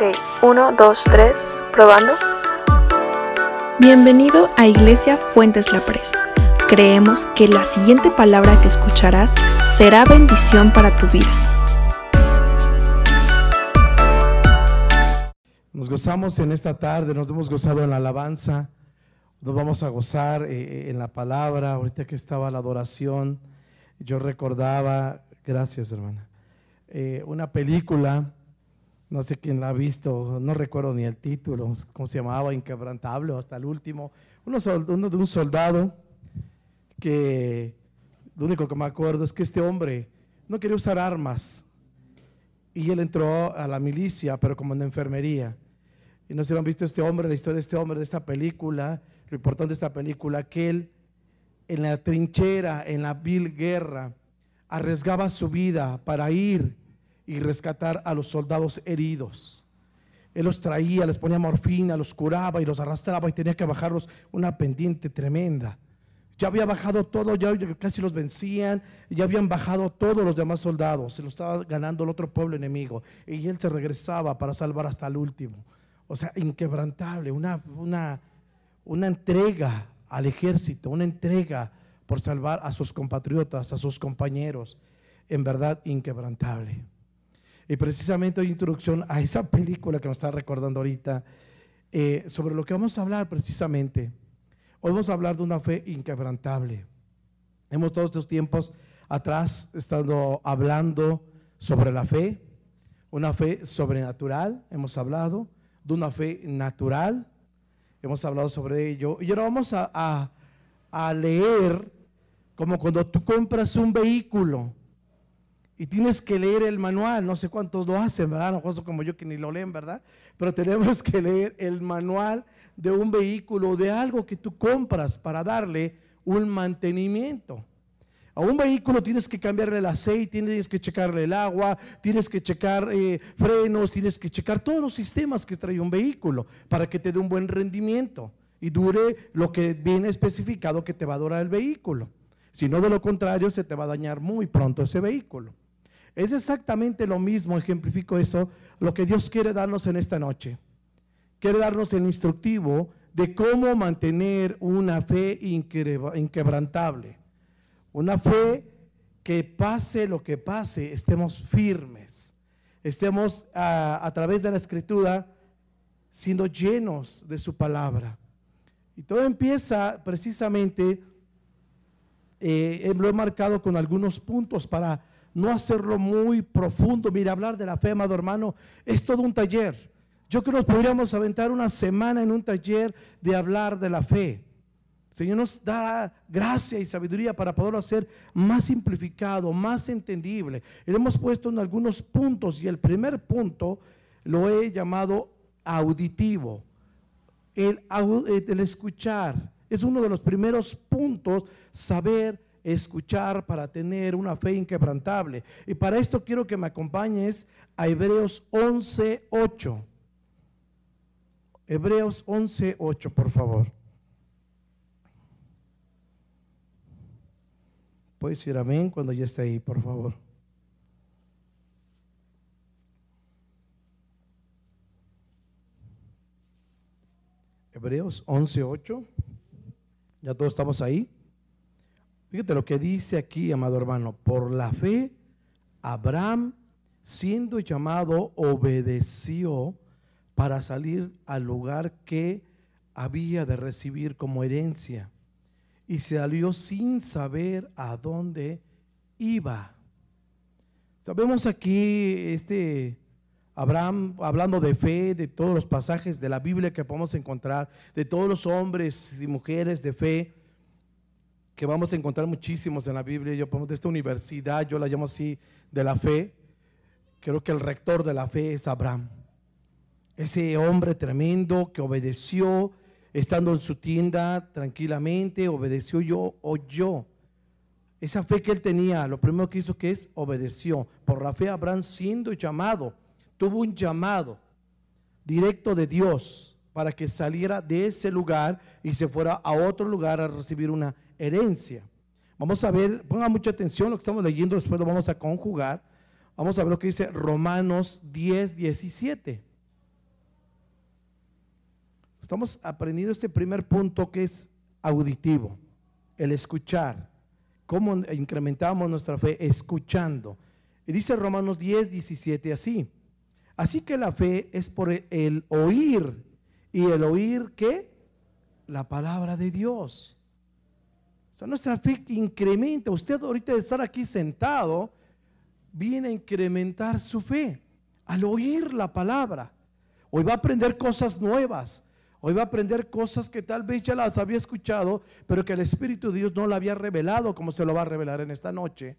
Ok, uno, dos, tres, probando. Bienvenido a Iglesia Fuentes La Presa. Creemos que la siguiente palabra que escucharás será bendición para tu vida. Nos gozamos en esta tarde, nos hemos gozado en la alabanza, nos vamos a gozar eh, en la palabra. Ahorita que estaba la adoración, yo recordaba, gracias hermana, eh, una película, no sé quién la ha visto, no recuerdo ni el título, cómo se llamaba, Inquebrantable, hasta el último, uno, de un soldado que lo único que me acuerdo es que este hombre no quería usar armas y él entró a la milicia, pero como en enfermería. Y no se lo han visto este hombre, la historia de este hombre, de esta película, lo importante de esta película, que él en la trinchera, en la vil guerra, arriesgaba su vida para ir y rescatar a los soldados heridos. Él los traía, les ponía morfina, los curaba y los arrastraba y tenía que bajarlos una pendiente tremenda. Ya había bajado todo, ya casi los vencían, ya habían bajado todos los demás soldados, se lo estaba ganando el otro pueblo enemigo. Y él se regresaba para salvar hasta el último. O sea, inquebrantable, una, una, una entrega al ejército, una entrega por salvar a sus compatriotas, a sus compañeros, en verdad inquebrantable. Y precisamente hoy introducción a esa película que nos está recordando ahorita, eh, sobre lo que vamos a hablar precisamente. Hoy vamos a hablar de una fe inquebrantable. Hemos todos estos tiempos atrás estado hablando sobre la fe, una fe sobrenatural, hemos hablado, de una fe natural. Hemos hablado sobre ello. Y ahora vamos a, a, leer como cuando tú compras un vehículo y tienes que leer el manual. No sé cuántos lo hacen, ¿verdad? No como yo que ni lo leen, ¿verdad? Pero tenemos que leer el manual de un vehículo, de algo que tú compras para darle un mantenimiento. A un vehículo tienes que cambiarle el aceite, tienes que checarle el agua, tienes que checar eh, frenos, tienes que checar todos los sistemas que trae un vehículo para que te dé un buen rendimiento y dure lo que viene especificado que te va a durar el vehículo. Si no, de lo contrario, se te va a dañar muy pronto ese vehículo. Es exactamente lo mismo, ejemplifico eso, lo que Dios quiere darnos en esta noche. Quiere darnos el instructivo de cómo mantener una fe inquebrantable una fe que pase lo que pase, estemos firmes, estemos a, través de la escritura siendo llenos de su palabra. Y todo empieza precisamente, eh, lo he marcado con algunos puntos para no hacerlo muy profundo. Mira, hablar de la fe, amado hermano, es todo un taller. Yo creo que nos podríamos aventar una semana en un taller de hablar de la fe. Señor nos da gracia y sabiduría para poderlo hacer más simplificado, más entendible. Lo hemos puesto en algunos puntos y el primer punto lo he llamado auditivo. El, el escuchar es uno de los primeros puntos, saber escuchar para tener una fe inquebrantable. Y para esto quiero que me acompañes a Hebreos 11.8. Hebreos 11.8, por favor. Puedes decir amén cuando ya esté ahí, por favor. Hebreos 11:8. Ya todos estamos ahí. Fíjate lo que dice aquí, amado hermano. Por la fe, Abraham, siendo llamado, obedeció para salir al lugar que había de recibir como herencia y salió sin saber a dónde iba. Sabemos aquí este Abraham hablando de fe, de todos los pasajes de la Biblia que podemos encontrar, de todos los hombres y mujeres de fe que vamos a encontrar muchísimos en la Biblia. Yo pongo de esta universidad, yo la llamo así, de la fe. Creo que el rector de la fe es Abraham. Ese hombre tremendo que obedeció, estando en su tienda tranquilamente, obedeció yo, oyó. Esa fe que él tenía, lo primero que hizo que es obedeció. Por la fe Abraham siendo llamado, tuvo un llamado directo de Dios para que saliera de ese lugar y se fuera a otro lugar a recibir una herencia. Vamos a ver, ponga mucha atención lo que estamos leyendo, después lo vamos a conjugar. Vamos a ver lo que dice Romanos 10, 17. Estamos aprendiendo este primer punto que es auditivo, el escuchar. ¿Cómo incrementamos nuestra fe? Escuchando. Y dice Romanos 10, 17 así. Así que la fe es por el oír. ¿Y el oír qué? La palabra de Dios. Nuestra fe incrementa. Usted ahorita de estar aquí sentado, viene a incrementar su fe al oír la palabra. Hoy va a aprender cosas nuevas. Hoy va a aprender cosas que tal vez ya las había escuchado, pero que el Espíritu de Dios no la había revelado como se lo va a revelar en esta noche.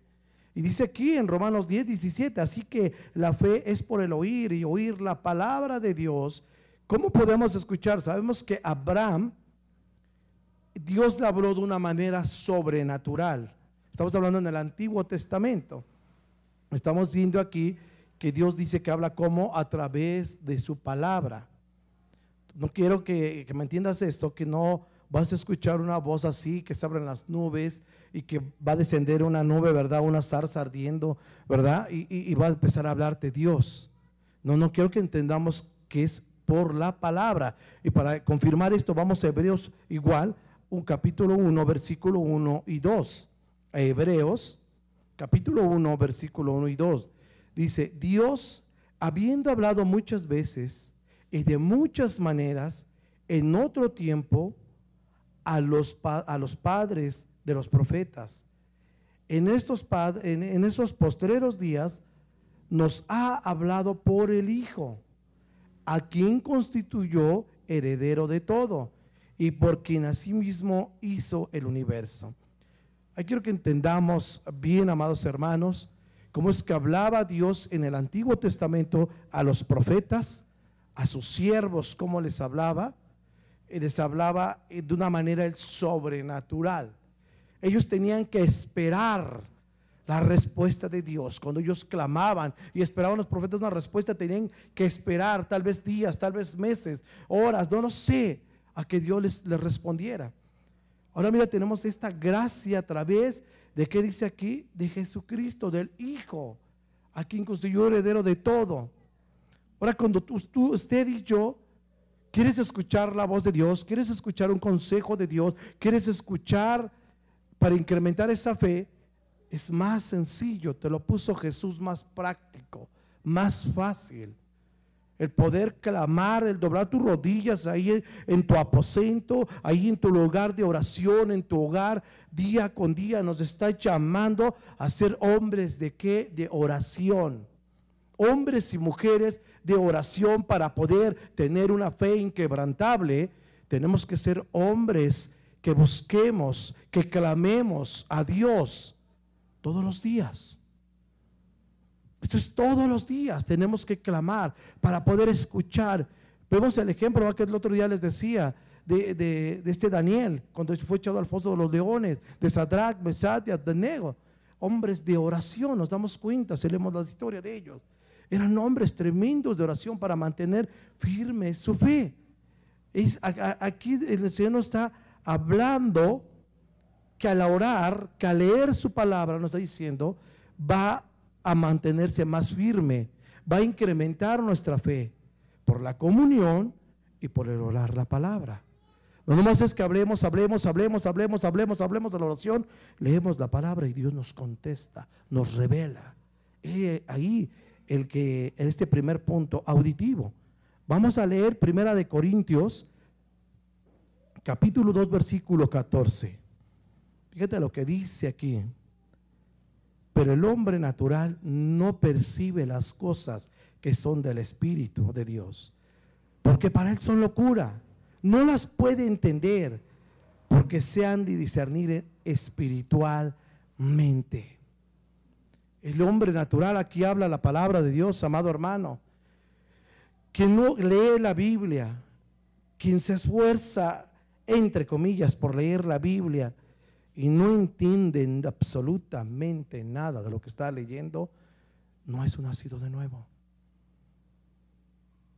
Y dice aquí en Romanos 10, 17, así que la fe es por el oír y oír la palabra de Dios. ¿Cómo podemos escuchar? Sabemos que Abraham, Dios le habló de una manera sobrenatural. Estamos hablando en el Antiguo Testamento. Estamos viendo aquí que Dios dice que habla como a través de su palabra. No quiero que, que me entiendas esto, que no vas a escuchar una voz así que se abren las nubes y que va a descender una nube, ¿verdad? Una zarza ardiendo, ¿verdad? Y, va a empezar a hablarte Dios. No, no quiero que entendamos que es por la palabra. Y para confirmar esto, vamos a Hebreos igual, un capítulo 1, versículo 1 y 2. Hebreos, capítulo 1, versículo 1 y 2. Dice, Dios, habiendo hablado muchas veces y de muchas maneras, en otro tiempo, a los, a los padres de los profetas. En estos, en, en esos postreros días nos ha hablado por el Hijo, a quien constituyó heredero de todo y por quien asimismo hizo el universo. Ahí quiero que entendamos bien, amados hermanos, cómo es que hablaba Dios en el Antiguo Testamento a los profetas, a sus siervos, cómo les hablaba, les hablaba de una manera sobrenatural. Ellos tenían que esperar la respuesta de Dios. Cuando ellos clamaban y esperaban los profetas una respuesta, tenían que esperar tal vez días, tal vez meses, horas, no lo sé, a que Dios les, respondiera. Ahora mira, tenemos esta gracia a través de qué dice aquí, de Jesucristo, del Hijo, a quien constituyó heredero de todo. Ahora cuando tú, tú, usted y yo ¿Quieres escuchar la voz de Dios? ¿Quieres escuchar un consejo de Dios? ¿Quieres escuchar para incrementar esa fe? Es más sencillo, te lo puso Jesús más práctico, más fácil. El poder clamar, el doblar tus rodillas ahí en tu aposento, ahí en tu lugar de oración, en tu hogar, día con día nos está llamando a ser hombres de qué? De oración hombres y mujeres de oración para poder tener una fe inquebrantable, tenemos que ser hombres que busquemos, que clamemos a Dios todos los días. Esto es todos los días, tenemos que clamar para poder escuchar. Vemos el ejemplo que el otro día les decía de, este Daniel, cuando fue echado al foso de los leones, de Sadrach, Mesad y. Hombres de oración, nos damos cuenta, si leemos la historia de ellos. Eran hombres tremendos de oración para mantener firme su fe. Es, aquí el Señor nos está hablando que al orar, que al leer su palabra, nos está diciendo, va a mantenerse más firme, va a incrementar nuestra fe por la comunión y por el orar la palabra. No nomás es que hablemos, hablemos, hablemos, hablemos, hablemos, hablemos de la oración, leemos la palabra y Dios nos contesta, nos revela. Eh, ahí el que este primer punto auditivo. Vamos a leer Primera de Corintios capítulo 2 versículo 14. Fíjate lo que dice aquí. Pero el hombre natural no percibe las cosas que son del Espíritu de Dios, porque para él son locura. No las puede entender porque se han de discernir espiritualmente. El hombre natural, aquí habla la palabra de Dios, amado hermano. Quien no lee la Biblia, quien se esfuerza, entre comillas, por leer la Biblia y no entiende absolutamente nada de lo que está leyendo, no es un nacido de nuevo.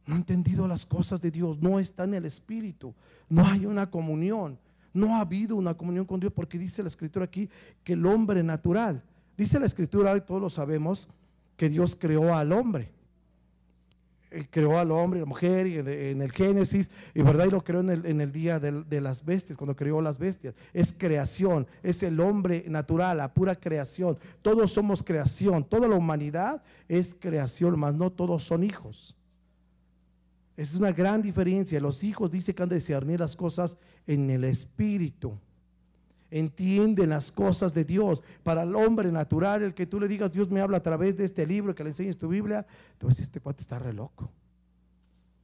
No ha entendido las cosas de Dios, no está en el Espíritu, no hay una comunión, no ha habido una comunión con Dios porque dice la escritura aquí que el hombre natural, Dice la escritura, y todos lo sabemos, que Dios creó al hombre. Eh, creó al hombre y la mujer y en, el Génesis, y verdad, y lo creó en el, en el día de, las bestias, cuando creó las bestias. Es creación, es el hombre natural, la pura creación. Todos somos creación, toda la humanidad es creación, mas no todos son hijos. Es una gran diferencia. Los hijos dice que han de discernir las cosas en el espíritu entienden las cosas de Dios. Para el hombre natural, el que tú le digas, Dios me habla a través de este libro, que le enseñes tu Biblia, te este cuate está re loco.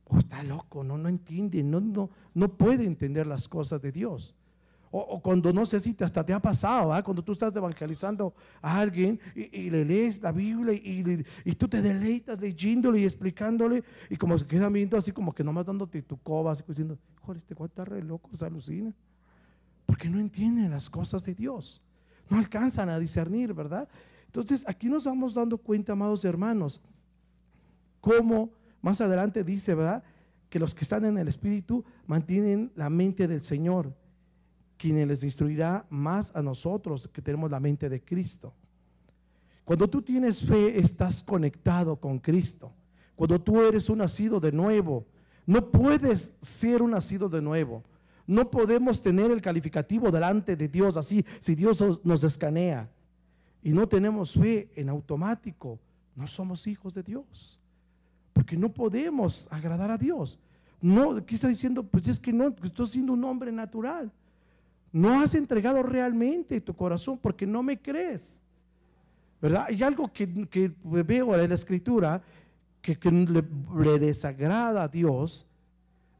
O está loco, no, no entiende, no, no, no puede entender las cosas de Dios. O, cuando no sé si te, hasta te ha pasado, cuando tú estás evangelizando a alguien y, le lees la Biblia y, y, tú te deleitas leyéndole y explicándole y como se quedan viendo así como que nomás dándote tu coba, así diciendo, joder, este cuate está re loco, se alucina porque no entienden las cosas de Dios. No alcanzan a discernir, ¿verdad? Entonces aquí nos vamos dando cuenta, amados hermanos, cómo más adelante dice, ¿verdad? Que los que están en el Espíritu mantienen la mente del Señor, quien les instruirá más a nosotros que tenemos la mente de Cristo. Cuando tú tienes fe, estás conectado con Cristo. Cuando tú eres un nacido de nuevo, no puedes ser un nacido de nuevo no podemos tener el calificativo delante de Dios así, si Dios nos escanea y no tenemos fe en automático, no somos hijos de Dios. Porque no podemos agradar a Dios. No, aquí está diciendo, pues es que no, estoy siendo un hombre natural. No has entregado realmente tu corazón porque no me crees. ¿Verdad? Hay algo que, veo en la escritura que, le, le, desagrada a Dios.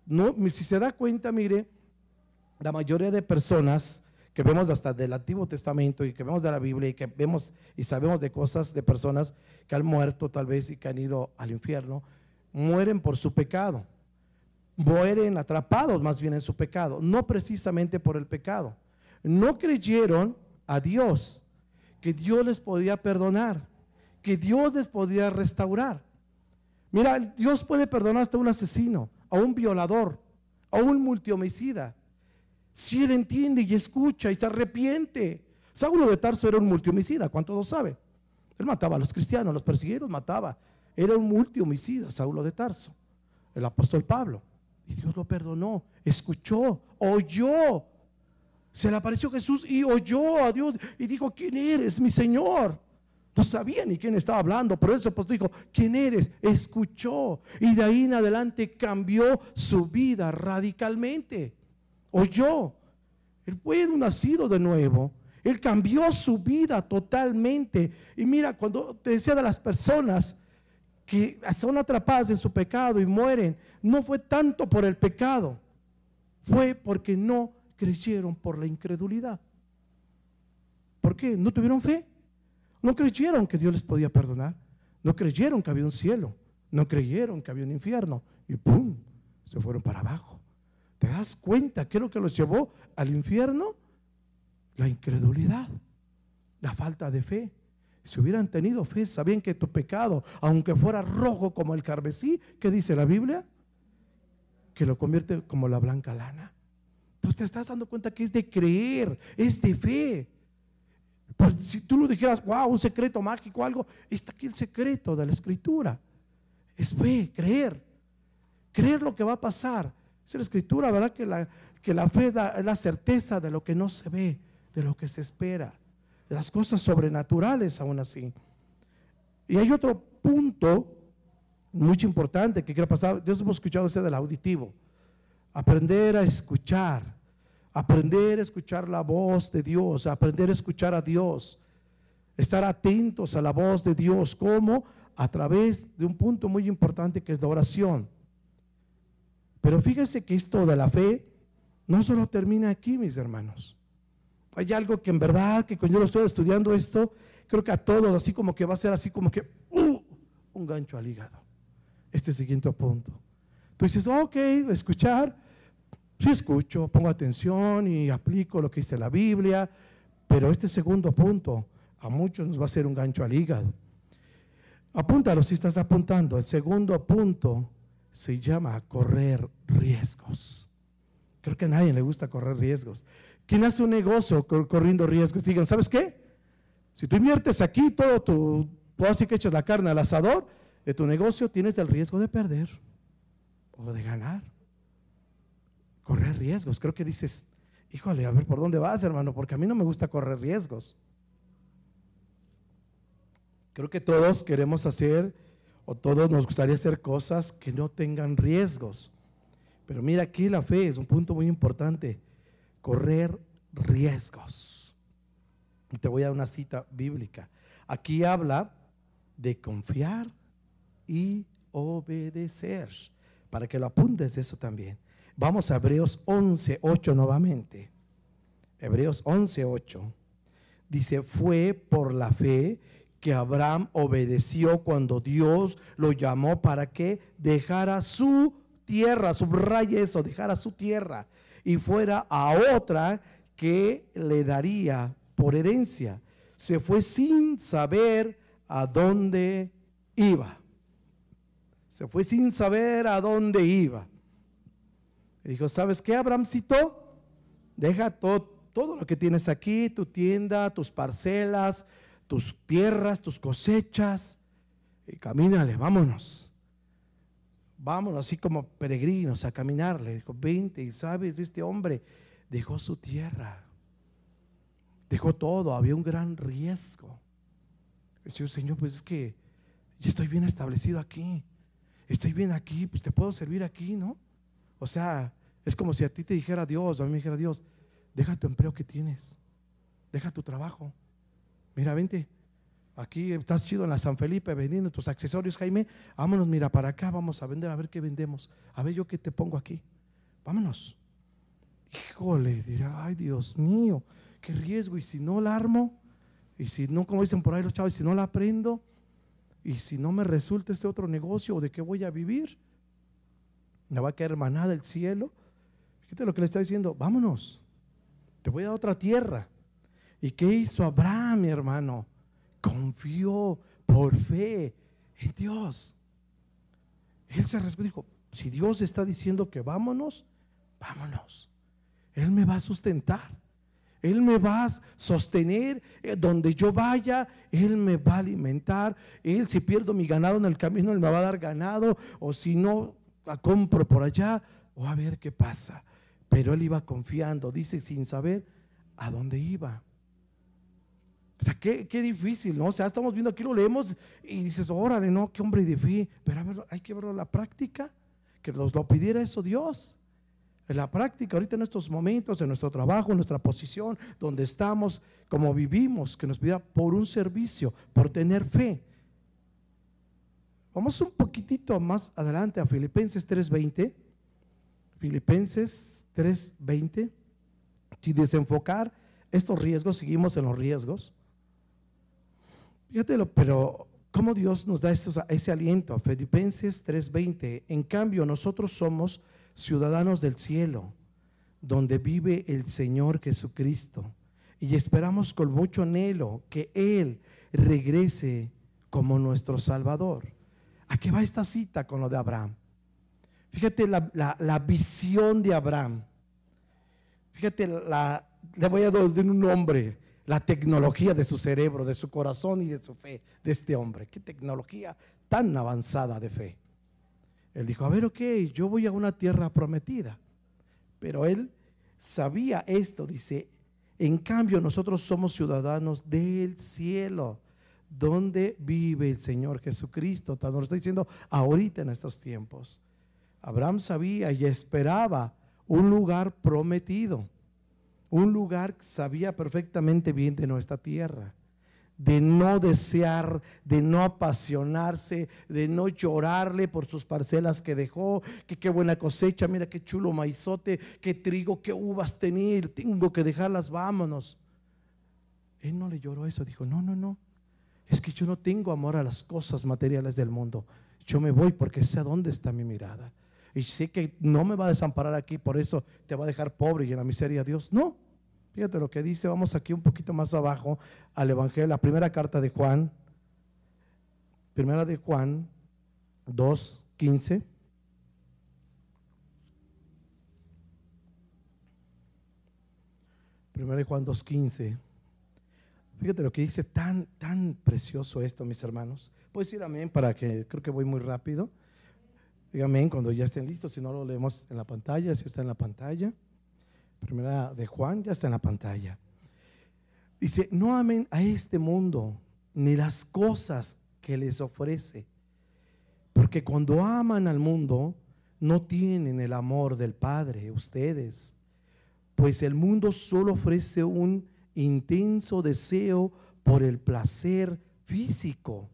No, si se da cuenta, mire, la mayoría de personas que vemos hasta del Antiguo Testamento y que vemos de la Biblia y que vemos y sabemos de cosas de personas que han muerto tal vez y que han ido al infierno, mueren por su pecado. Mueren atrapados más bien en su pecado, no precisamente por el pecado. No creyeron a Dios, que Dios les podía perdonar, que Dios les podía restaurar. Mira, Dios puede perdonar hasta un asesino, a un violador, a un multihomicida si él entiende y escucha y se arrepiente. Saulo de Tarso era un multihomicida, ¿cuántos lo saben? Él mataba a los cristianos, los persiguieron, mataba. Era un multihomicida, Saulo de Tarso, el apóstol Pablo. Y Dios lo perdonó, escuchó, oyó. Se le apareció Jesús y oyó a Dios y dijo, ¿quién eres, mi Señor? No sabía ni quién estaba hablando, pero él apóstol dijo, ¿quién eres? Escuchó. Y de ahí en adelante cambió su vida radicalmente oyó. Él fue nacido de nuevo. Él cambió su vida totalmente. Y mira, cuando te decía de las personas que son atrapadas en su pecado y mueren, no fue tanto por el pecado, fue porque no creyeron por la incredulidad. ¿Por qué? ¿No tuvieron fe? No creyeron que Dios les podía perdonar. No creyeron que había un cielo. No creyeron que había un infierno. Y ¡pum! Se fueron para abajo. ¿Te das cuenta qué es lo que los llevó al infierno? La incredulidad, la falta de fe. Si hubieran tenido fe, sabían que tu pecado, aunque fuera rojo como el carmesí, ¿qué dice la Biblia? Que lo convierte como la blanca lana. Entonces te estás dando cuenta que es de creer, es de fe. si tú lo dijeras, wow, un secreto mágico, algo, está aquí el secreto de la escritura. Es fe, creer. Creer lo que va a pasar. Es la escritura, ¿verdad? Que la, que la fe es la, certeza de lo que no se ve, de lo que se espera, de las cosas sobrenaturales aún así. Y hay otro punto muy importante que quiero pasar. Ya hemos escuchado ese del auditivo. Aprender a escuchar. Aprender a escuchar la voz de Dios. Aprender a escuchar a Dios. Estar atentos a la voz de Dios. ¿Cómo? A través de un punto muy importante que es la oración. Pero fíjese que esto de la fe no solo termina aquí, mis hermanos. Hay algo que en verdad, que cuando yo lo estoy estudiando esto, creo que a todos así como que va a ser así como que uh, un gancho al hígado. Este siguiente punto. Tú dices, ok, escuchar. Sí escucho, pongo atención y aplico lo que dice la Biblia, pero este segundo punto a muchos nos va a ser un gancho al hígado. Apúntalo si estás apuntando. El segundo punto se llama correr riesgos. Creo que a nadie le gusta correr riesgos. ¿Quién hace un negocio corriendo riesgos? Digan, ¿sabes qué? Si tú inviertes aquí todo tu, tú así que echas la carne al asador, de tu negocio tienes el riesgo de perder o de ganar. Correr riesgos. Creo que dices, híjole, a ver por dónde vas, hermano, porque a mí no me gusta correr riesgos. Creo que todos queremos hacer o todos nos gustaría hacer cosas que no tengan riesgos. Pero mira, aquí la fe es un punto muy importante. Correr riesgos. Y te voy a una cita bíblica. Aquí habla de confiar y obedecer. Para que lo apuntes eso también. Vamos a Hebreos 11, 8 nuevamente. Hebreos 11, 8. Dice, fue por la fe que Abraham obedeció cuando Dios lo llamó para que dejara su tierra, subraya eso, dejara su tierra y fuera a otra que le daría por herencia. Se fue sin saber a dónde iba. Se fue sin saber a dónde iba. Y dijo, ¿sabes qué, Abrahamcito? Deja todo, todo lo que tienes aquí, tu tienda, tus parcelas, tus tierras, tus cosechas, y camínale, vámonos. Vámonos así como peregrinos a caminarle. Dijo, vente, y sabes, este hombre dejó su tierra, dejó todo, había un gran riesgo. Dice, Señor, pues es que ya estoy bien establecido aquí, estoy bien aquí, pues te puedo servir aquí, ¿no? O sea, es como si a ti te dijera Dios, a mí me dijera Dios, deja tu empleo que tienes, deja tu trabajo, Mira, vente. Aquí estás chido en la San Felipe vendiendo tus accesorios, Jaime. Vámonos, mira, para acá vamos a vender, a ver qué vendemos. A ver yo qué te pongo aquí. Vámonos. Híjole, dirá, ay Dios mío, qué riesgo. Y si no la armo, y si no, como dicen por ahí los chavos, si no la aprendo, y si no me resulta este otro negocio, ¿de qué voy a vivir? Me va a caer manada el cielo. Fíjate lo que le está diciendo, vámonos. Te voy a otra tierra ¿Y qué hizo Abraham, mi hermano? Confió por fe en Dios. Él se respondió, dijo, si Dios está diciendo que vámonos, vámonos. Él me va a sustentar. Él me va a sostener eh, donde yo vaya, Él me va a alimentar. Él si pierdo mi ganado en el camino, Él me va a dar ganado. O si no, la compro por allá, o a ver qué pasa. Pero Él iba confiando, dice, sin saber a dónde iba. O sea, qué, difícil, ¿no? O sea, estamos viendo aquí, lo leemos y dices, órale, no, qué hombre de fe. Pero hay que verlo en la práctica, que nos lo pidiera eso Dios. En la práctica, ahorita en estos momentos, en nuestro trabajo, en nuestra posición, donde estamos, como vivimos, que nos pidiera por un servicio, por tener fe. Vamos un poquitito más adelante a Filipenses 3:20. Filipenses 3:20. Sin desenfocar estos riesgos, seguimos en los riesgos. Fíjate, pero ¿cómo Dios nos da ese, ese aliento? Filipenses 3:20. En cambio, nosotros somos ciudadanos del cielo, donde vive el Señor Jesucristo. Y esperamos con mucho anhelo que Él regrese como nuestro Salvador. ¿A qué va esta cita con lo de Abraham? Fíjate la, la visión de Abraham. Fíjate, la, le voy a dar un nombre la tecnología de su cerebro, de su corazón y de su fe de este hombre. Qué tecnología tan avanzada de fe. Él dijo, a ver, ok, yo voy a una tierra prometida. Pero él sabía esto, dice, en cambio nosotros somos ciudadanos del cielo, donde vive el Señor Jesucristo. Nos lo está diciendo ahorita en estos tiempos. Abraham sabía y esperaba un lugar prometido un lugar que sabía perfectamente bien de nuestra tierra, de no desear, de no apasionarse, de no llorarle por sus parcelas que dejó, que qué buena cosecha, mira qué chulo maizote, qué trigo, qué uvas tenía, tengo que dejarlas, vámonos. Él no le lloró eso, dijo, no, no, no, es que yo no tengo amor a las cosas materiales del mundo, yo me voy porque sé dónde está mi mirada. Y sé que no me va a desamparar aquí, por eso te va a dejar pobre y en la miseria Dios. No. Fíjate lo que dice, vamos aquí un poquito más abajo al Evangelio, la primera carta de Juan, primera de Juan 2, 15. Primera de Juan 2, 15. Fíjate lo que dice, tan, tan precioso esto, mis hermanos. Puedes decir amén para que creo que voy muy rápido. Diga amén cuando ya estén listos, si no lo leemos en la pantalla, si está en la pantalla. Primera de Juan ya está en la pantalla. Dice, no amen a este mundo ni las cosas que les ofrece, porque cuando aman al mundo no tienen el amor del Padre, ustedes, pues el mundo solo ofrece un intenso deseo por el placer físico,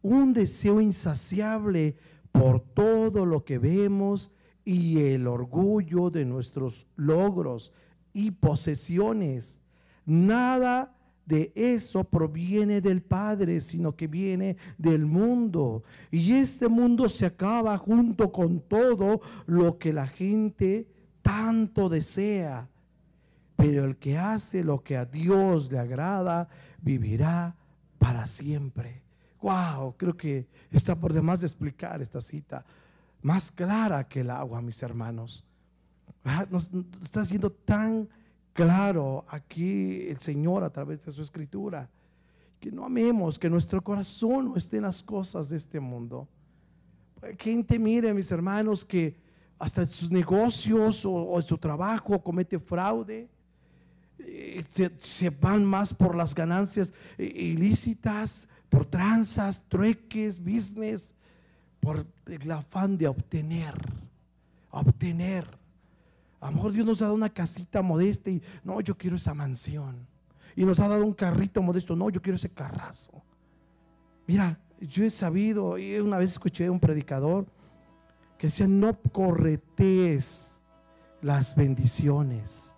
un deseo insaciable por todo lo que vemos y el orgullo de nuestros logros y posesiones. Nada de eso proviene del Padre, sino que viene del mundo. Y este mundo se acaba junto con todo lo que la gente tanto desea. Pero el que hace lo que a Dios le agrada, vivirá para siempre. Wow, creo que está por demás de explicar esta cita, más clara que el agua, mis hermanos. Ah, nos, está siendo tan claro aquí el Señor a través de su escritura. Que no amemos, que nuestro corazón no esté en las cosas de este mundo. Gente, mire, mis hermanos, que hasta en sus negocios o, en su trabajo comete fraude. Eh, se, van más por las ganancias eh, ilícitas, por tranzas, trueques, business, por el afán de obtener, obtener. A lo mejor Dios nos ha dado una casita modesta y no, yo quiero esa mansión. Y nos ha dado un carrito modesto, no, yo quiero ese carrazo. Mira, yo he sabido, y una vez escuché a un predicador que decía, no corretees las bendiciones,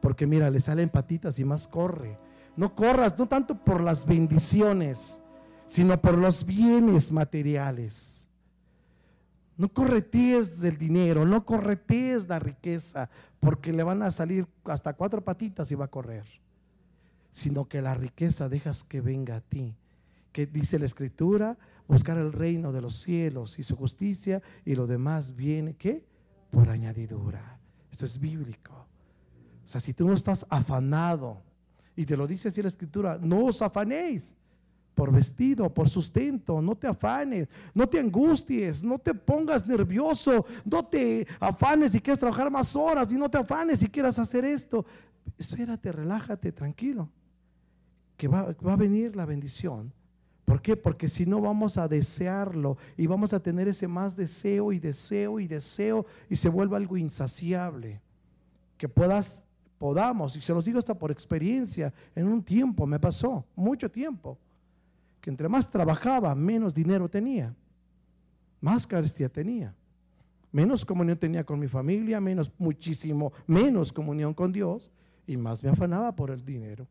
porque mira, le salen patitas y más corre. No corras, no tanto por las bendiciones, sino por los bienes materiales. No corretees del dinero, no corretees la riqueza, porque le van a salir hasta cuatro patitas y va a correr. Sino que la riqueza dejas que venga a ti. Que dice la escritura, buscar el reino de los cielos y su justicia y lo demás viene, ¿qué? Por añadidura. Esto es bíblico. O sea, si tú no estás afanado, y te lo dice así la escritura, no os afanéis por vestido, por sustento, no te afanes, no te angusties, no te pongas nervioso, no te afanes si quieres trabajar más horas y no te afanes si quieras hacer esto. Espérate, relájate, tranquilo, que va, va a venir la bendición. ¿Por qué? Porque si no vamos a desearlo y vamos a tener ese más deseo y deseo y deseo y se vuelve algo insaciable. Que puedas, podamos, y se los digo hasta por experiencia, en un tiempo me pasó, mucho tiempo que entre más trabajaba, menos dinero tenía, más carestía tenía, menos comunión tenía con mi familia, menos, muchísimo menos comunión con Dios y más me afanaba por el dinero.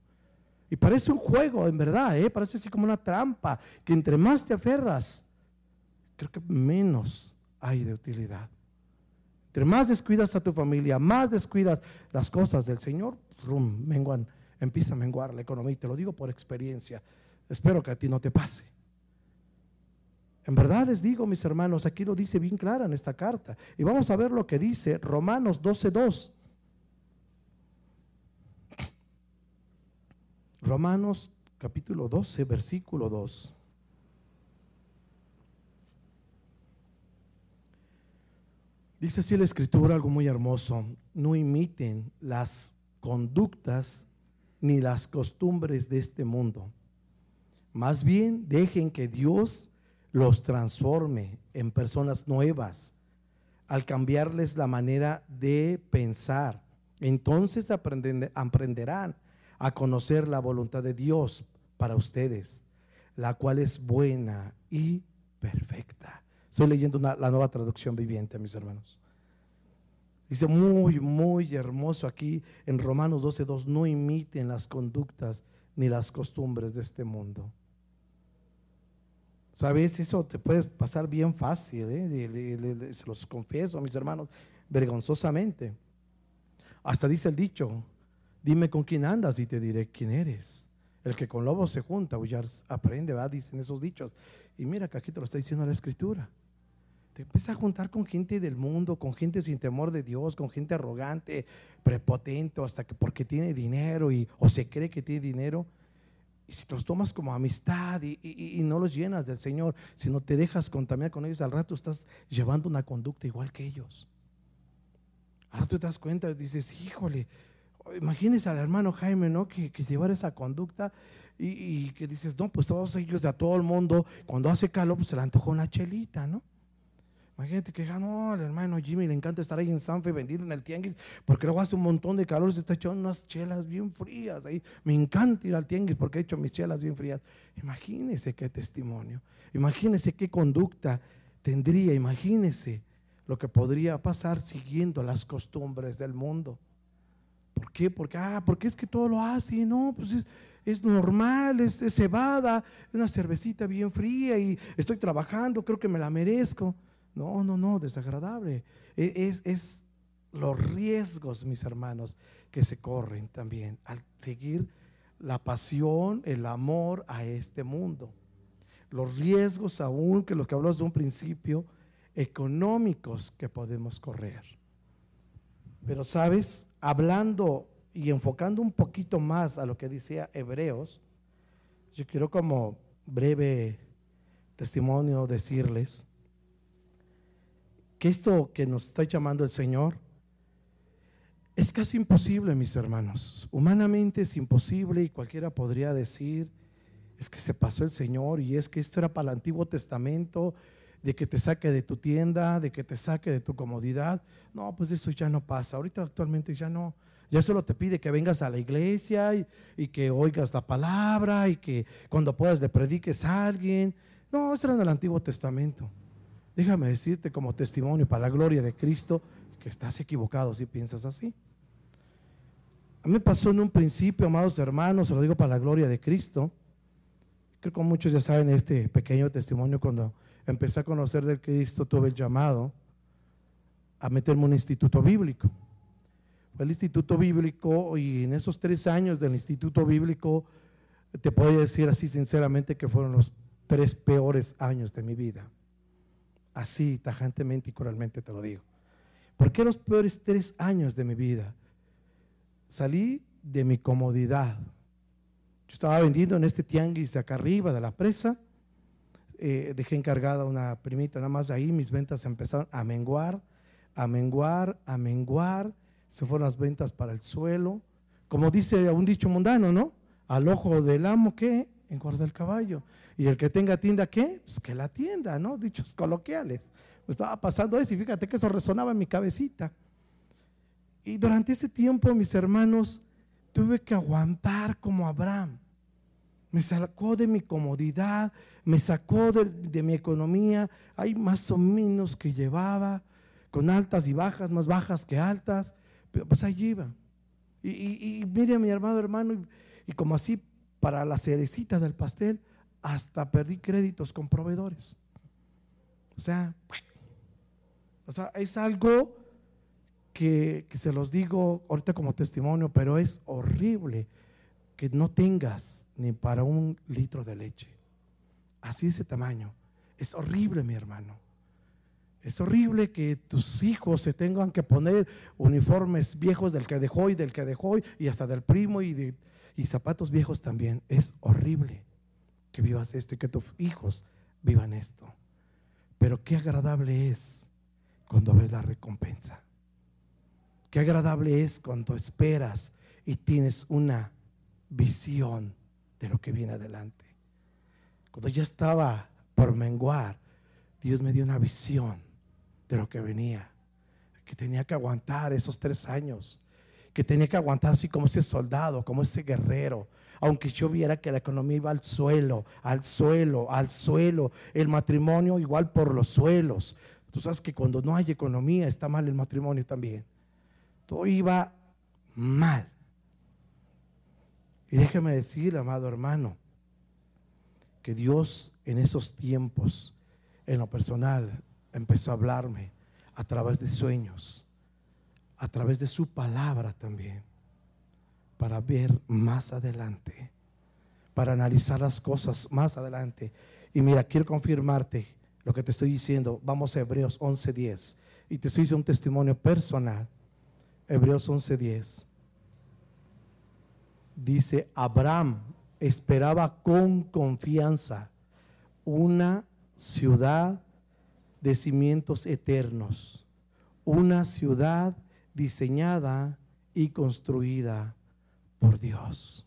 Y parece un juego, en verdad, ¿eh? parece así como una trampa, que entre más te aferras, creo que menos hay de utilidad. Entre más descuidas a tu familia, más descuidas las cosas del Señor, rum, menguan, empieza a menguar la economía. Y te lo digo por experiencia. Espero que a ti no te pase. En verdad les digo, mis hermanos, aquí lo dice bien clara en esta carta. Y vamos a ver lo que dice Romanos 12.2. Romanos capítulo 12, versículo 2. Dice así la escritura algo muy hermoso. No imiten las conductas ni las costumbres de este mundo más bien dejen que Dios los transforme en personas nuevas al cambiarles la manera de pensar. Entonces aprenderán a conocer la voluntad de Dios para ustedes, la cual es buena y perfecta. Estoy leyendo la nueva traducción viviente, mis hermanos. Dice muy, muy hermoso aquí en Romanos 12.2, no imiten las conductas ni las costumbres de este mundo Sabes, eso te puede pasar bien fácil, ¿eh? se los confieso a mis hermanos, vergonzosamente. Hasta dice el dicho, dime con quién andas y te diré quién eres. El que con lobos se junta, ya aprende, ¿verdad? Dicen esos dichos. Y mira que aquí te lo está diciendo la escritura. Te empiezas a juntar con gente del mundo, con gente sin temor de Dios, con gente arrogante, prepotente, hasta que porque tiene dinero y, o se cree que tiene dinero Y si te los tomas como amistad y, y, no los llenas del Señor, si no te dejas contaminar con ellos, al rato estás llevando una conducta igual que ellos. Ahora tú te das cuenta dices, híjole, imagínese al hermano Jaime, ¿no? Que, que llevara esa conducta y, y, que dices, no, pues todos ellos de a todo el mundo, cuando hace calor, pues se le antojó una chelita, ¿no? Imagínate que no, al hermano Jimmy le encanta estar ahí en Sanfe vendido en el tianguis, porque luego hace un montón de calor, se está echando unas chelas bien frías ahí. Me encanta ir al tianguis porque he hecho mis chelas bien frías. Imagínese qué testimonio, imagínese qué conducta tendría, imagínese lo que podría pasar siguiendo las costumbres del mundo. ¿Por qué? Porque, ah, porque es que todo lo hace, no, pues es, normal, es, es cebada, es una cervecita bien fría y estoy trabajando, creo que me la merezco. No, no, no, desagradable. E, es, es los riesgos, mis hermanos, que se corren también al seguir la pasión, el amor a este mundo. Los riesgos aún que lo que hablamos de un principio, económicos que podemos correr. Pero sabes, hablando y enfocando un poquito más a lo que decía Hebreos, yo quiero como breve testimonio decirles que esto que nos está llamando el Señor es casi imposible, mis hermanos. Humanamente es imposible y cualquiera podría decir, es que se pasó el Señor y es que esto era para el Antiguo Testamento, de que te saque de tu tienda, de que te saque de tu comodidad. No, pues eso ya no pasa. Ahorita actualmente ya no. Ya solo te pide que vengas a la iglesia y, y que oigas la palabra y que cuando puedas le prediques a alguien. No, eso era en el Antiguo Testamento. Déjame decirte como testimonio para la gloria de Cristo que estás equivocado si piensas así. A mí me pasó en un principio, amados hermanos, se lo digo para la gloria de Cristo. Creo que muchos ya saben este pequeño testimonio cuando empecé a conocer del Cristo tuve el llamado a meterme en un instituto bíblico. Fue el instituto bíblico y en esos tres años del instituto bíblico te puedo decir así sinceramente que fueron los tres peores años de mi vida. Así, tajantemente y coralmente te lo digo. ¿Por qué los peores tres años de mi vida? Salí de mi comodidad. Yo estaba vendiendo en este tianguis de acá arriba de la presa. Eh, dejé encargada una primita, nada más ahí mis ventas empezaron a menguar, a menguar, a menguar. Se fueron las ventas para el suelo. Como dice un dicho mundano, ¿no? Al ojo del amo que guarda el caballo. Y el que tenga tienda, ¿qué? Pues que la tienda, ¿no? Dichos coloquiales. Me estaba pasando eso y fíjate que eso resonaba en mi cabecita. Y durante ese tiempo, mis hermanos, tuve que aguantar como Abraham. Me sacó de mi comodidad, me sacó de, mi economía. Hay más o menos que llevaba, con altas y bajas, más bajas que altas. Pero pues ahí iba. Y, y, mire, mi hermano, hermano, y, y como así para la cerecita del pastel, hasta perdí créditos con proveedores. O sea, o sea es algo que, que, se los digo ahorita como testimonio, pero es horrible que no tengas ni para un litro de leche. Así ese tamaño. Es horrible, mi hermano. Es horrible que tus hijos se tengan que poner uniformes viejos del que dejó y del que dejó y hasta del primo y de y zapatos viejos también. Es horrible que vivas esto y que tus hijos vivan esto. Pero qué agradable es cuando ves la recompensa. Qué agradable es cuando esperas y tienes una visión de lo que viene adelante. Cuando ya estaba por menguar, Dios me dio una visión de lo que venía, que tenía que aguantar esos tres años que tenía que aguantar así como ese soldado, como ese guerrero. Aunque yo viera que la economía iba al suelo, al suelo, al suelo, el matrimonio igual por los suelos. Tú sabes que cuando no hay economía está mal el matrimonio también. Todo iba mal. Y déjeme decir, amado hermano, que Dios en esos tiempos, en lo personal, empezó a hablarme a través de sueños a través de su palabra también, para ver más adelante, para analizar las cosas más adelante. Y mira, quiero confirmarte lo que te estoy diciendo. Vamos a Hebreos 11:10. Y te estoy diciendo un testimonio personal. Hebreos 11:10. Dice, Abraham esperaba con confianza una ciudad de cimientos eternos, una ciudad diseñada y construida por Dios.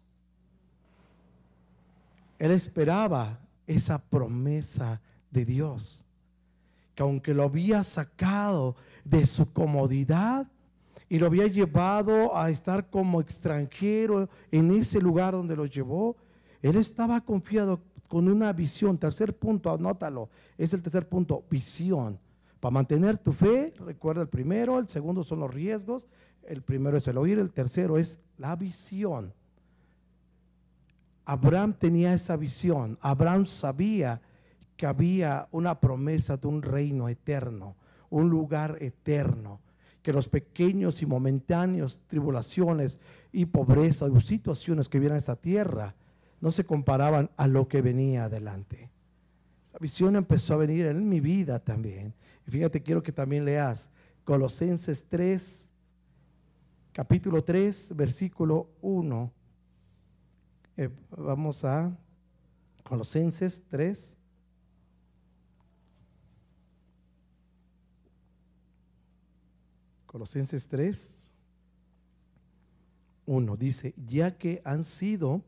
Él esperaba esa promesa de Dios, que aunque lo había sacado de su comodidad y lo había llevado a estar como extranjero en ese lugar donde lo llevó, él estaba confiado con una visión. Tercer punto, anótalo, es el tercer punto, visión. Para mantener tu fe, recuerda el primero, el segundo son los riesgos, el primero es el oír, el tercero es la visión. Abraham tenía esa visión. Abraham sabía que había una promesa de un reino eterno, un lugar eterno, que los pequeños y momentáneos tribulaciones y pobreza o situaciones que vienen a esta tierra no se comparaban a lo que venía adelante. Esa visión empezó a venir en mi vida también. Y fíjate, quiero que también leas Colosenses 3, capítulo 3, versículo 1 eh, vamos a Colosenses 3. Colosenses 3, 1 dice, ya que han sido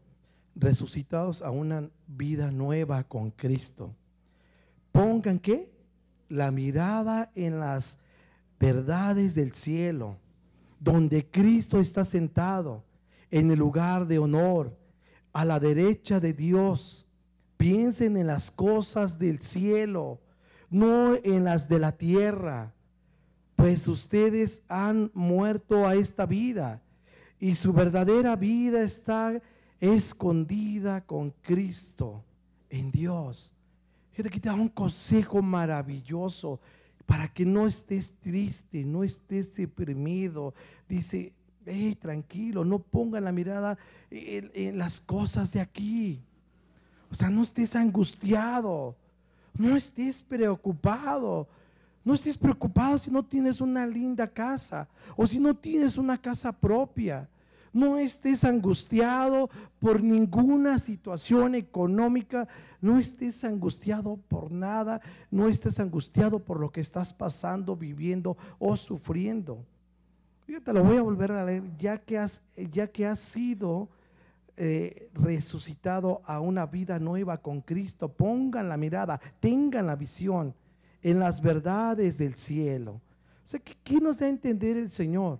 resucitados a una vida nueva con Cristo, pongan que la mirada en las verdades del cielo, donde Cristo está sentado en el lugar de honor a la derecha de Dios. Piensen en las cosas del cielo, no en las de la tierra, pues ustedes han muerto a esta vida y su verdadera vida está escondida con Cristo en Dios. Fíjate que te da un consejo maravilloso para que no estés triste, no estés deprimido. Dice, hey, tranquilo, no pongan la mirada en, las cosas de aquí. O sea, no estés angustiado, no estés preocupado. No estés preocupado si no tienes una linda casa o si no tienes una casa propia. No estés angustiado por ninguna situación económica. No estés angustiado por nada. No estés angustiado por lo que estás pasando, viviendo o sufriendo. Fíjate, lo voy a volver a leer. Ya que has, ya que sido eh, resucitado a una vida nueva con Cristo, pongan la mirada, tengan la visión en las verdades del cielo. O sea, ¿qué nos da a entender el Señor?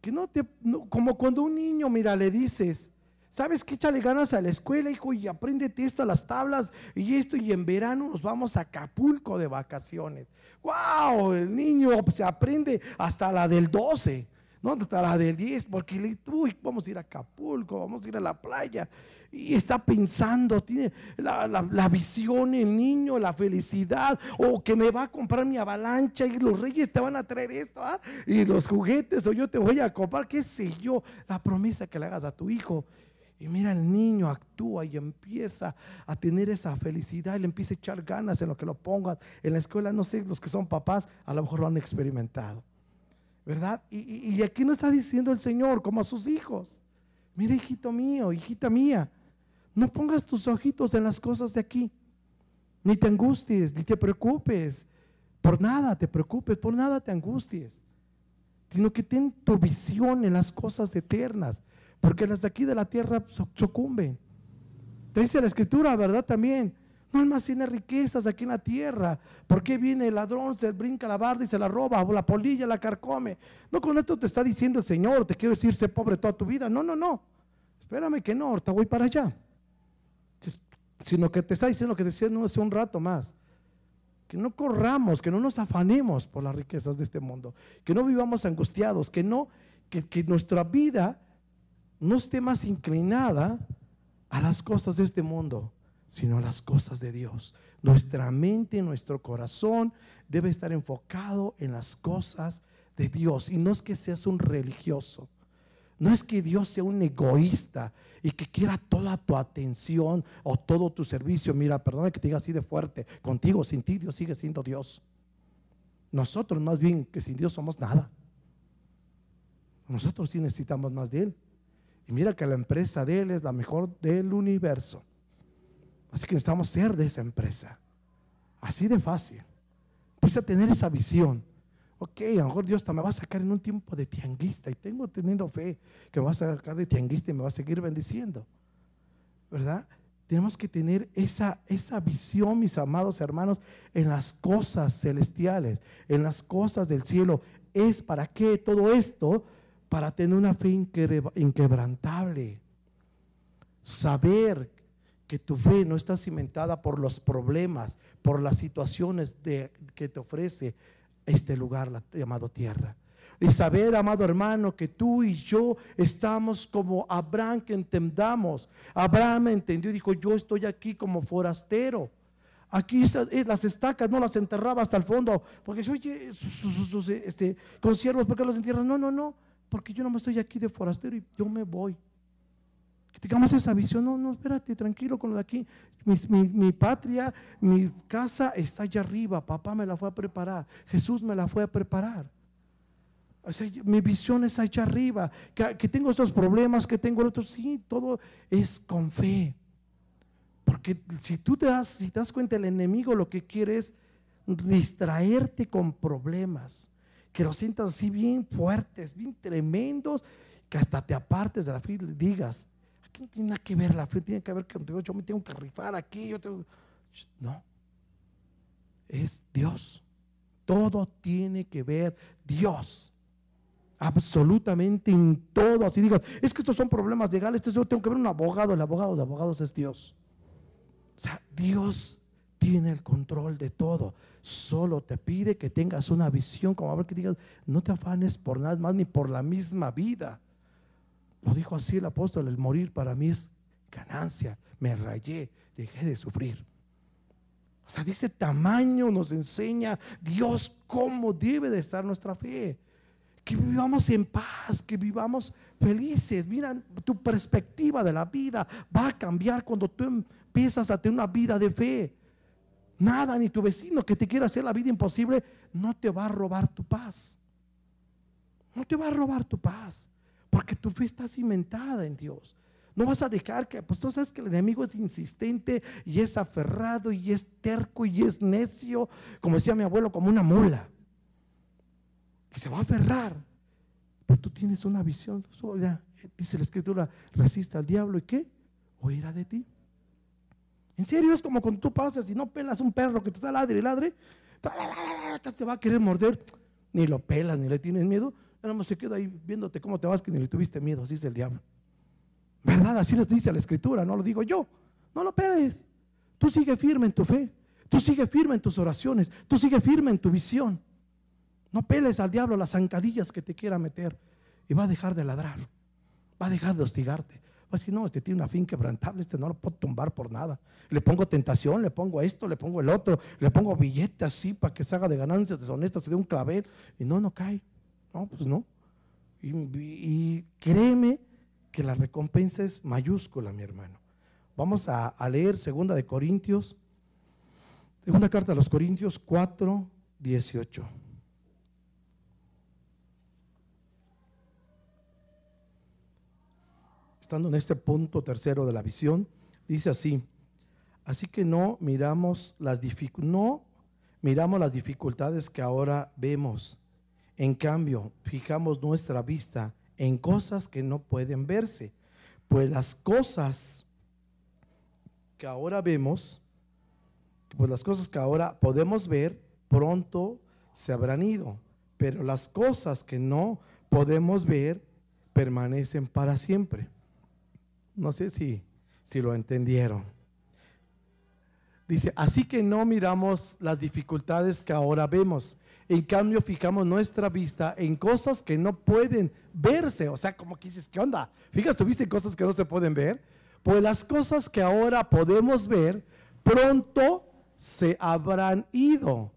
Que no te, como cuando un niño, mira, le dices, ¿Sabes qué? Échale ganas a la escuela, hijo, y apréndete esto, las tablas y esto, y en verano nos vamos a Acapulco de vacaciones. ¡Wow! El niño se aprende hasta la del 12, Hasta la del 10, porque le, uy, vamos a ir a Acapulco, vamos a ir a la playa. Y está pensando, tiene la, la visión, el niño, la felicidad, o que me va a comprar mi avalancha y los reyes te van a traer esto, ¿ah? y los juguetes, o yo te voy a comprar, qué sé yo, la promesa que le hagas a tu hijo. Y mira, el niño actúa y empieza a tener esa felicidad y le empieza a echar ganas en lo que lo pongan. En la escuela, no sé, los que son papás a lo mejor lo han experimentado. ¿Verdad? Y, y aquí no está diciendo el Señor como a sus hijos. Mira, hijito mío, hijita mía, no pongas tus ojitos en las cosas de aquí. Ni te angusties, ni te preocupes. Por nada te preocupes, por nada te angusties. Sino que ten tu visión en las cosas eternas porque las de aquí de la tierra sucumben. Te dice la escritura, ¿verdad? También. No almacena riquezas aquí en la tierra. ¿Por qué viene el ladrón, se brinca la barda y se la roba? O la polilla la carcome. No con esto te está diciendo el Señor, te quiero decir, sé pobre toda tu vida. No, no, no. Espérame que no, ahorita voy para allá. Sino que te está diciendo que decía no hace un rato más. Que no corramos, que no nos afanemos por las riquezas de este mundo. Que no vivamos angustiados, que no, que, que nuestra vida no esté más inclinada a las cosas de este mundo, sino las cosas de Dios. Nuestra mente, nuestro corazón debe estar enfocado en las cosas de Dios. Y no es que seas un religioso, no es que Dios sea un egoísta y que quiera toda tu atención o todo tu servicio. Mira, perdona que te diga así de fuerte, contigo, sin ti, Dios sigue siendo Dios. Nosotros más bien que sin Dios somos nada. Nosotros sí necesitamos más de Él. Y mira que la empresa de Él es la mejor del universo. Así que necesitamos ser de esa empresa. Así de fácil. Empieza a tener esa visión. Ok, a lo mejor Dios me va a sacar en un tiempo de tianguista y tengo teniendo fe que me va a sacar de tianguista y me va a seguir bendiciendo. ¿Verdad? Tenemos que tener esa, esa visión, mis amados hermanos, en las cosas celestiales, en las cosas del cielo. ¿Es para qué todo esto? Para tener una fe inquebrantable. Saber que tu fe no está cimentada por los problemas, por las situaciones de, que te ofrece este lugar llamado tierra. Y saber, amado hermano, que tú y yo estamos como Abraham que entendamos. Abraham entendió y dijo, yo estoy aquí como forastero. Aquí eh, las estacas no las enterraba hasta el fondo. Porque oye, sus, este, consiervos, ¿por qué los entierran? No, no, no. Porque yo no me estoy aquí de forastero y yo me voy. Que tengamos esa visión, no, no, espérate, tranquilo con lo de aquí. Mi, patria, mi casa está allá arriba, papá me la fue a preparar, Jesús me la fue a preparar. mi visión es allá arriba, que, tengo estos problemas, que tengo el otro, sí, todo es con fe. Porque si tú te das, si te das cuenta, el enemigo lo que quiere es distraerte con problemas, que los sientas así bien fuertes, bien tremendos, que hasta te apartes de la fe y digas, no tiene nada que ver la fe, tiene que ver que yo me tengo que rifar aquí, yo tengo... No, es Dios. Todo tiene que ver Dios. Absolutamente en todo. Así digas, es que estos son problemas legales, yo tengo que ver un abogado, el abogado de abogados es Dios. O sea, Dios tiene el control de todo. Solo te pide que tengas una visión, como a ver que digas, no te afanes por nada más ni por la misma vida. Dijo así el apóstol, el morir para mí es ganancia. Me rayé, dejé de sufrir. O sea, de ese tamaño nos enseña Dios cómo debe de estar nuestra fe. Que vivamos en paz, que vivamos felices. Mira, tu perspectiva de la vida va a cambiar cuando tú empiezas a tener una vida de fe. Nada, ni tu vecino que te quiera hacer la vida imposible, no te va a robar tu paz. No te va a robar tu paz. Porque tu fe está cimentada en Dios. No vas a dejar que, pues tú sabes que el enemigo es insistente y es aferrado y es terco y es necio, como decía mi abuelo, como una mula. Que se va a aferrar. Pero tú tienes una visión. dice la escritura, resiste al diablo y qué? Oirá de ti. En serio, es como cuando tú pasas y no pelas un perro que te está ladre y ladre, te va a querer morder. Ni lo pelas, ni le tienes miedo Nada más se queda ahí viéndote cómo te vas que ni le tuviste miedo, así es el diablo. ¿Verdad? Así lo dice la escritura, no lo digo yo. No lo pelees. Tú sigue firme en tu fe. Tú sigue firme en tus oraciones. Tú sigue firme en tu visión. No peles al diablo las zancadillas que te quiera meter. Y va a dejar de ladrar. Va a dejar de hostigarte. Va a decir, no, este tiene una fin quebrantable, este no lo puedo tumbar por nada. Le pongo tentación, le pongo esto, le pongo el otro, le pongo billetes así para que se haga de ganancias deshonestas, dé un clavel. Y no, no cae. No, pues no. Y, créeme que la recompensa es mayúscula, mi hermano. Vamos a, leer segunda de Corintios, segunda carta a los Corintios 4, 18. Estando en este punto tercero de la visión, dice así, así que no miramos las no miramos las dificultades que ahora vemos en cambio, fijamos nuestra vista en cosas que no pueden verse, pues las cosas que ahora vemos, pues las cosas que ahora podemos ver, pronto se habrán ido, pero las cosas que no podemos ver permanecen para siempre. No sé si, si lo entendieron. Dice, así que no miramos las dificultades que ahora vemos, en cambio, fijamos nuestra vista en cosas que no pueden verse. O sea, como que dices, ¿qué onda? Fijas, tuviste cosas que no se pueden ver. Pues las cosas que ahora podemos ver, pronto se habrán ido.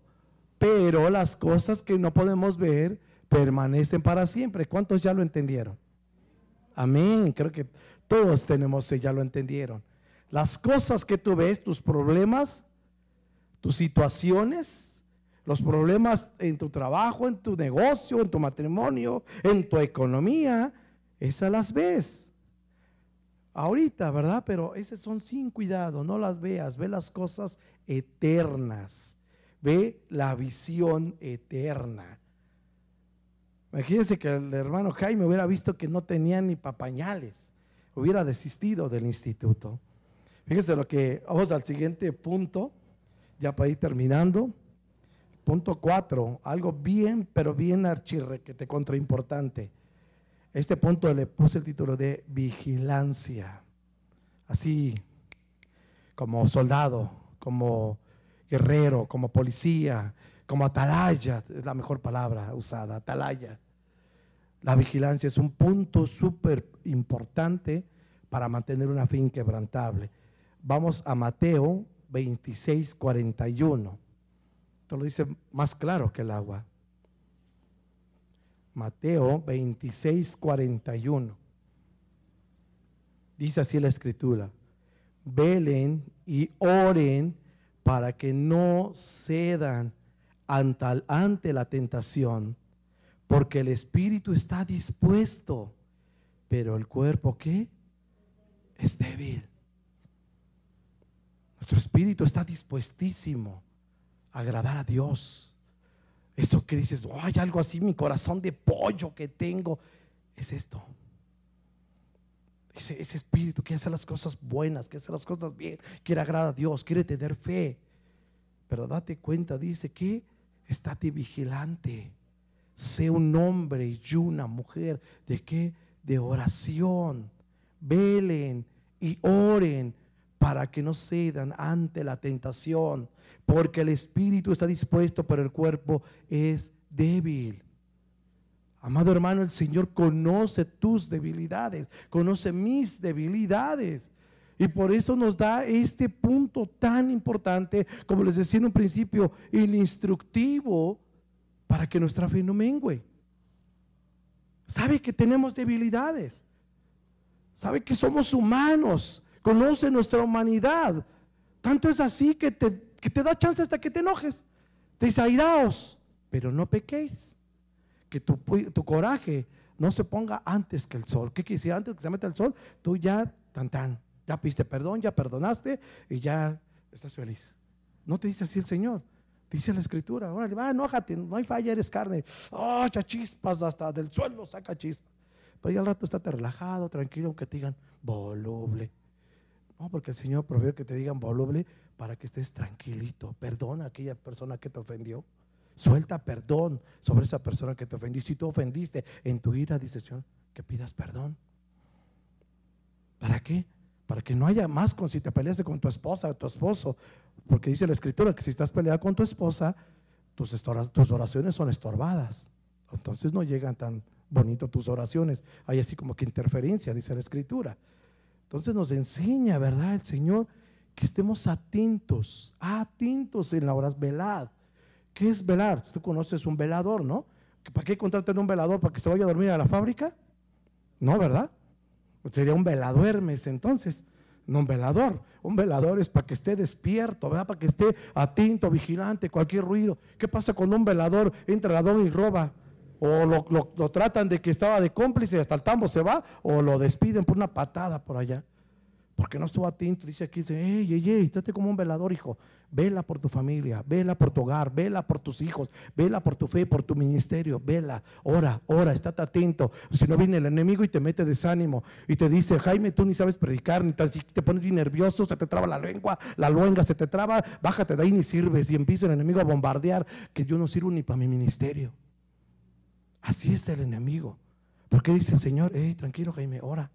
Pero las cosas que no podemos ver permanecen para siempre. ¿Cuántos ya lo entendieron? Amén. Creo que todos tenemos, ya lo entendieron. Las cosas que tú ves, tus problemas, tus situaciones, los problemas en tu trabajo, en tu negocio, en tu matrimonio, en tu economía, esas las ves. ahorita, ¿verdad? Pero esas son sin cuidado, no las veas, ve las cosas eternas, ve la visión eterna. Imagínense que el hermano Jaime hubiera visto que no tenía ni papañales, hubiera desistido del instituto. Fíjense lo que, vamos al siguiente punto, ya para ir terminando. Punto cuatro, algo bien, pero bien archirrequete contra importante. Este punto le puse el título de vigilancia. Así como soldado, como guerrero, como policía, como atalaya, es la mejor palabra usada, atalaya. La vigilancia es un punto súper importante para mantener una fe inquebrantable. Vamos a Mateo 26, 41. Esto lo dice más claro que el agua. Mateo 26, 41. Dice así la escritura. Velen y oren para que no cedan ante, la tentación, porque el espíritu está dispuesto, pero el cuerpo ¿qué? Es débil. Nuestro espíritu está dispuestísimo a agradar a Dios. Eso que dices, hay algo así, mi corazón de pollo que tengo, es esto. Ese, ese, espíritu quiere hacer las cosas buenas, quiere hacer las cosas bien, quiere agradar a Dios, quiere tener fe. Pero date cuenta, dice que estate vigilante. Sé un hombre y una mujer de qué? De oración. Velen y oren para que no cedan ante la tentación, porque el espíritu está dispuesto, pero el cuerpo es débil. Amado hermano, el Señor conoce tus debilidades, conoce mis debilidades. Y por eso nos da este punto tan importante, como les decía en un principio, el instructivo para que nuestra fe no mengue. Sabe que tenemos debilidades. Sabe que somos humanos. Conoce nuestra humanidad. Tanto es así que te, te da chance hasta que te enojes. Te dice, pero no pequéis. Que tu, tu coraje no se ponga antes que el sol. ¿Qué quisiera antes que se meta el sol? Tú ya, tan tan, ya piste perdón, ya perdonaste y ya estás feliz. No te dice así el Señor. Dice la escritura, órale, va, enójate, no hay falla, eres carne. Oh, chispas hasta del suelo, saca chispas. Pero ya al rato estate relajado, tranquilo, aunque te digan voluble. No, porque el Señor prohibió que te digan voluble para que estés tranquilito. Perdona a aquella persona que te ofendió. Suelta perdón sobre esa persona que te ofendió. Si tú ofendiste en tu ira, dice que pidas perdón. ¿Para qué? Para que no haya más con si te peleaste con tu esposa o tu esposo. Porque dice la escritura que si estás peleado con tu esposa, tus, tus oraciones son estorbadas. Entonces no llegan tan bonito tus oraciones. Hay así como que interferencia, dice la escritura. Entonces nos enseña, ¿verdad? El Señor que estemos atentos, atentos en la hora, velad. ¿Qué es velar? Tú conoces un velador, ¿no? ¿Para qué contratan un velador? ¿Para que se vaya a dormir a la fábrica? No, ¿verdad? Sería un veladuermes entonces, no un velador. Un velador es para que esté despierto, ¿verdad? Para que esté atento, vigilante, cualquier ruido. ¿Qué pasa cuando un velador entra a y roba? O lo, tratan de que estaba de cómplice y hasta el tambo se va, o lo despiden por una patada por allá. Porque no estuvo atento, dice aquí, dice, ey, ey, ey, estate como un velador, hijo. Vela por tu familia, vela por tu hogar, vela por tus hijos, vela por tu fe, por tu ministerio, vela, ora, ora, estate atento. Si no viene el enemigo y te mete desánimo y te dice, Jaime, tú ni sabes predicar, ni si te pones bien nervioso, se te traba la lengua, la luenga se te traba, bájate de ahí ni sirves y empieza el enemigo a bombardear, que yo no sirvo ni para mi ministerio. Así es el enemigo. Porque dice el Señor, hey, tranquilo Jaime, ora.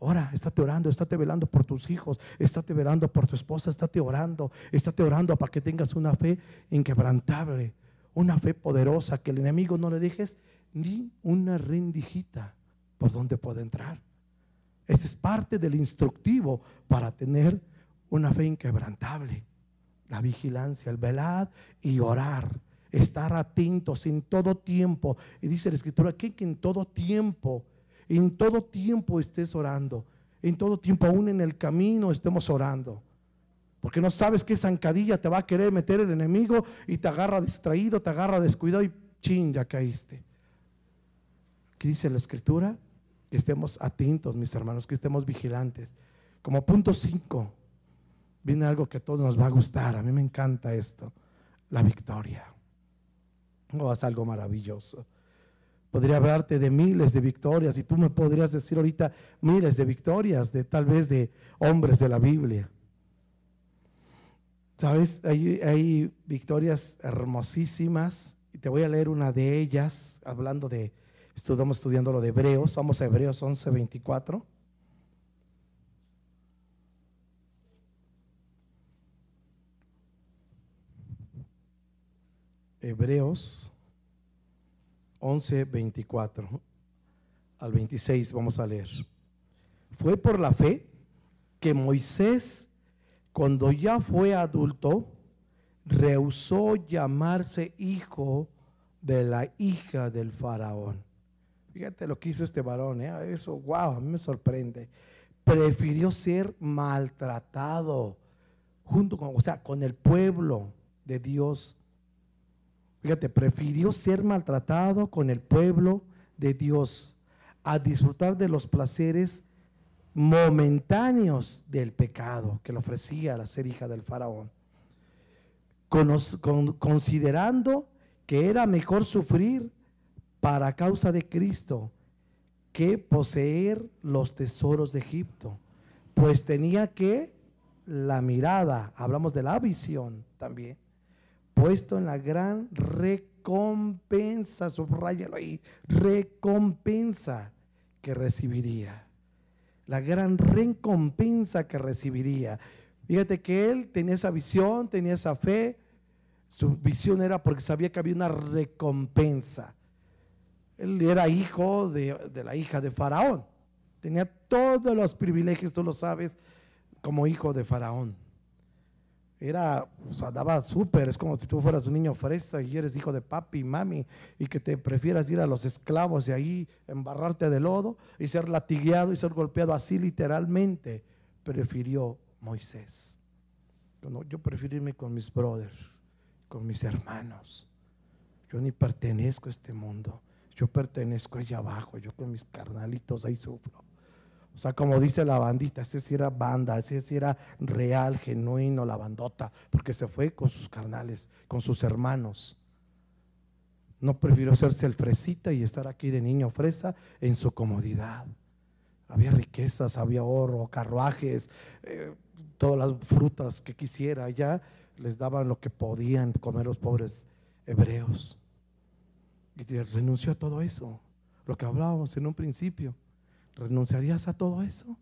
Ora, estate orando, estate velando por tus hijos, estate velando por tu esposa, estate orando, estate orando para que tengas una fe inquebrantable, una fe poderosa, que el enemigo no le dejes ni una rendijita por donde pueda entrar. Ese es parte del instructivo para tener una fe inquebrantable. La vigilancia, el velar y orar estar atentos en todo tiempo. Y dice la escritura que, que en todo tiempo, en todo tiempo estés orando. En todo tiempo, aún en el camino, estemos orando. Porque no sabes qué zancadilla te va a querer meter el enemigo y te agarra distraído, te agarra descuidado y chin, ya caíste. ¿Qué dice la escritura? que estemos atentos, mis hermanos, que estemos vigilantes. Como punto 5, viene algo que a todos nos va a gustar. A mí me encanta esto, la victoria. Oh, es algo maravilloso. Podría hablarte de miles de victorias y tú me podrías decir ahorita miles de victorias de tal vez de hombres de la Biblia. Sabes, hay, hay victorias hermosísimas y te voy a leer una de ellas hablando de, estamos estudiando lo de Hebreos, vamos a Hebreos 11, 24. Hebreos 11, 24 al 26 vamos a leer. Fue por la fe que Moisés, cuando ya fue adulto, rehusó llamarse hijo de la hija del faraón. Fíjate lo que hizo este varón, ¿eh? eso, wow, a mí me sorprende. Prefirió ser maltratado junto con, o sea, con el pueblo de Dios Fíjate, prefirió ser maltratado con el pueblo de Dios a disfrutar de los placeres momentáneos del pecado que le ofrecía la ser hija del faraón. considerando que era mejor sufrir para causa de Cristo que poseer los tesoros de Egipto, pues tenía que la mirada, hablamos de la visión también, puesto en la gran recompensa, subrayalo ahí, recompensa que recibiría. La gran recompensa que recibiría. Fíjate que él tenía esa visión, tenía esa fe. Su visión era porque sabía que había una recompensa. Él era hijo de, de la hija de Faraón. Tenía todos los privilegios, tú lo sabes, como hijo de Faraón era, o sea, daba súper, es como si tú fueras un niño fresa y eres hijo de papi y mami y que te prefieras ir a los esclavos y ahí embarrarte de lodo y ser latigueado y ser golpeado así literalmente, prefirió Moisés. Yo, prefiero irme con mis brothers, con mis hermanos. Yo ni pertenezco a este mundo, yo pertenezco allá abajo, yo con mis carnalitos ahí sufro. O sea, como dice la bandita, ese sí era banda, ese sí era real, genuino, la bandota, porque se fue con sus carnales, con sus hermanos. No prefirió hacerse el fresita y estar aquí de niño fresa en su comodidad. Había riquezas, había oro, carruajes, eh, todas las frutas que quisiera. Allá les daban lo que podían comer los pobres hebreos. Y renunció a todo eso, lo que hablábamos en un principio. ¿Renunciarías a todo eso?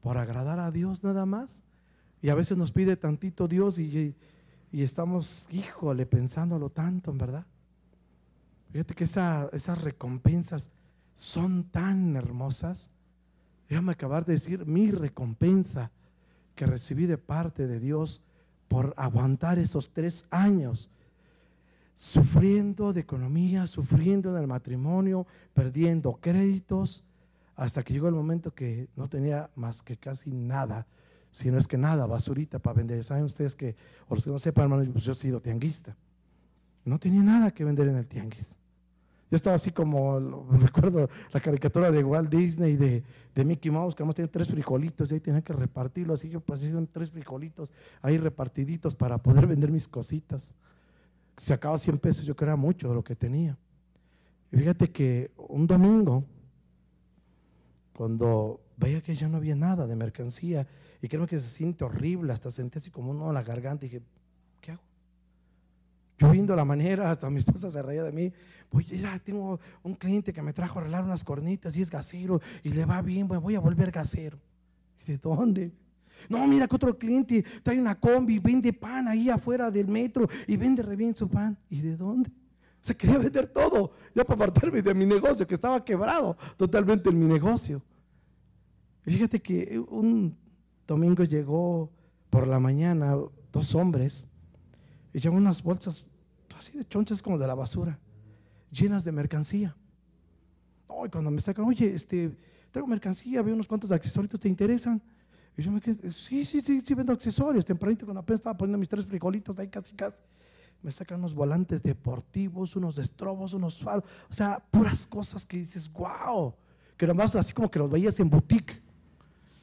¿Por agradar a Dios nada más? Y a veces nos pide tantito Dios y, estamos, híjole, pensándolo tanto, en verdad. Fíjate que esas recompensas son tan hermosas. Déjame acabar de decir mi recompensa que recibí de parte de Dios por aguantar esos tres años sufriendo de economía, sufriendo del matrimonio, perdiendo créditos, hasta que llegó el momento que no tenía más que casi nada, si no es que nada, basurita para vender. Saben ustedes que, o los que no sepan, hermano, pues yo he sido tianguista. No tenía nada que vender en el tianguis. Yo estaba así como, recuerdo la caricatura de Walt Disney, de, de Mickey Mouse, que además tenía tres frijolitos y ahí tenía que repartirlo. Así yo pues tres frijolitos ahí repartiditos para poder vender mis cositas. Se acaba 100 pesos, yo creo era mucho de lo que tenía. Y fíjate que un domingo cuando veía que ya no había nada de mercancía y creo que se siente horrible, hasta sentí así como uno en la garganta y dije, ¿qué hago? Yo viendo la manera, hasta mi esposa se reía de mí, voy, mira, tengo un cliente que me trajo a arreglar unas cornitas y es gasero y le va bien, voy a volver gasero. ¿De dónde? No, mira que otro cliente trae una combi, vende pan ahí afuera del metro y vende re bien su pan. ¿Y de dónde? Se quería vender todo, ya para apartarme de mi negocio, que estaba quebrado totalmente en mi negocio. Y fíjate que un domingo llegó por la mañana dos hombres y llevaban unas bolsas así de chonchas como de la basura, llenas de mercancía. y cuando me sacan, oye, este, traigo mercancía, veo unos cuantos accesorios, ¿te interesan? Y yo me quedé, sí, sí, sí, sí, vendo accesorios. Tempranito, cuando apenas estaba poniendo mis tres frijolitos ahí casi, casi me sacan unos volantes deportivos, unos estrobos, unos faros, o sea, puras cosas que dices, wow, que nomás así como que los veías en boutique.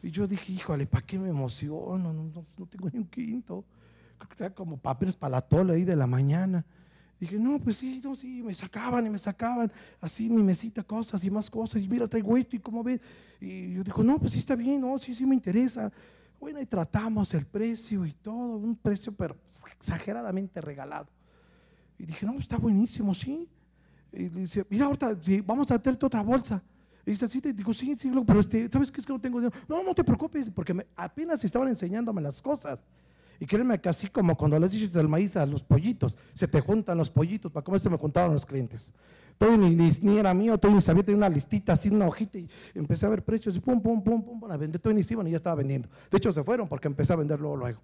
Y yo dije, híjole, ¿para qué me emociono? No, no, no tengo ni un quinto. Creo que tenía como papeles para la tola ahí de la mañana. Dije, no, pues sí, no, sí, me sacaban y me sacaban así mi mesita, cosas y más cosas. Y mira, traigo esto y cómo ves. Y yo digo, no, pues sí está bien, no, sí, sí me interesa. Bueno, y tratamos el precio y todo, un precio pero exageradamente regalado. Y dije, no, está buenísimo, sí. Y dice, mira, ahorita vamos a hacerte otra bolsa. Y dice, sí, te digo, sí, sí, pero este, ¿sabes qué es que no tengo dinero? No, no te preocupes, porque apenas estaban enseñándome las cosas. Y créeme que así como cuando les dices el maíz a los pollitos, se te juntan los pollitos, para cómo se me juntaban los clientes. Todo ni, ni, era mío, todo ni sabía, tenía una listita así, una hojita, y empecé a ver precios, y pum, pum, pum, pum, pum a vender, todo ni iban y ya estaba vendiendo. De hecho, se fueron porque empecé a venderlo luego.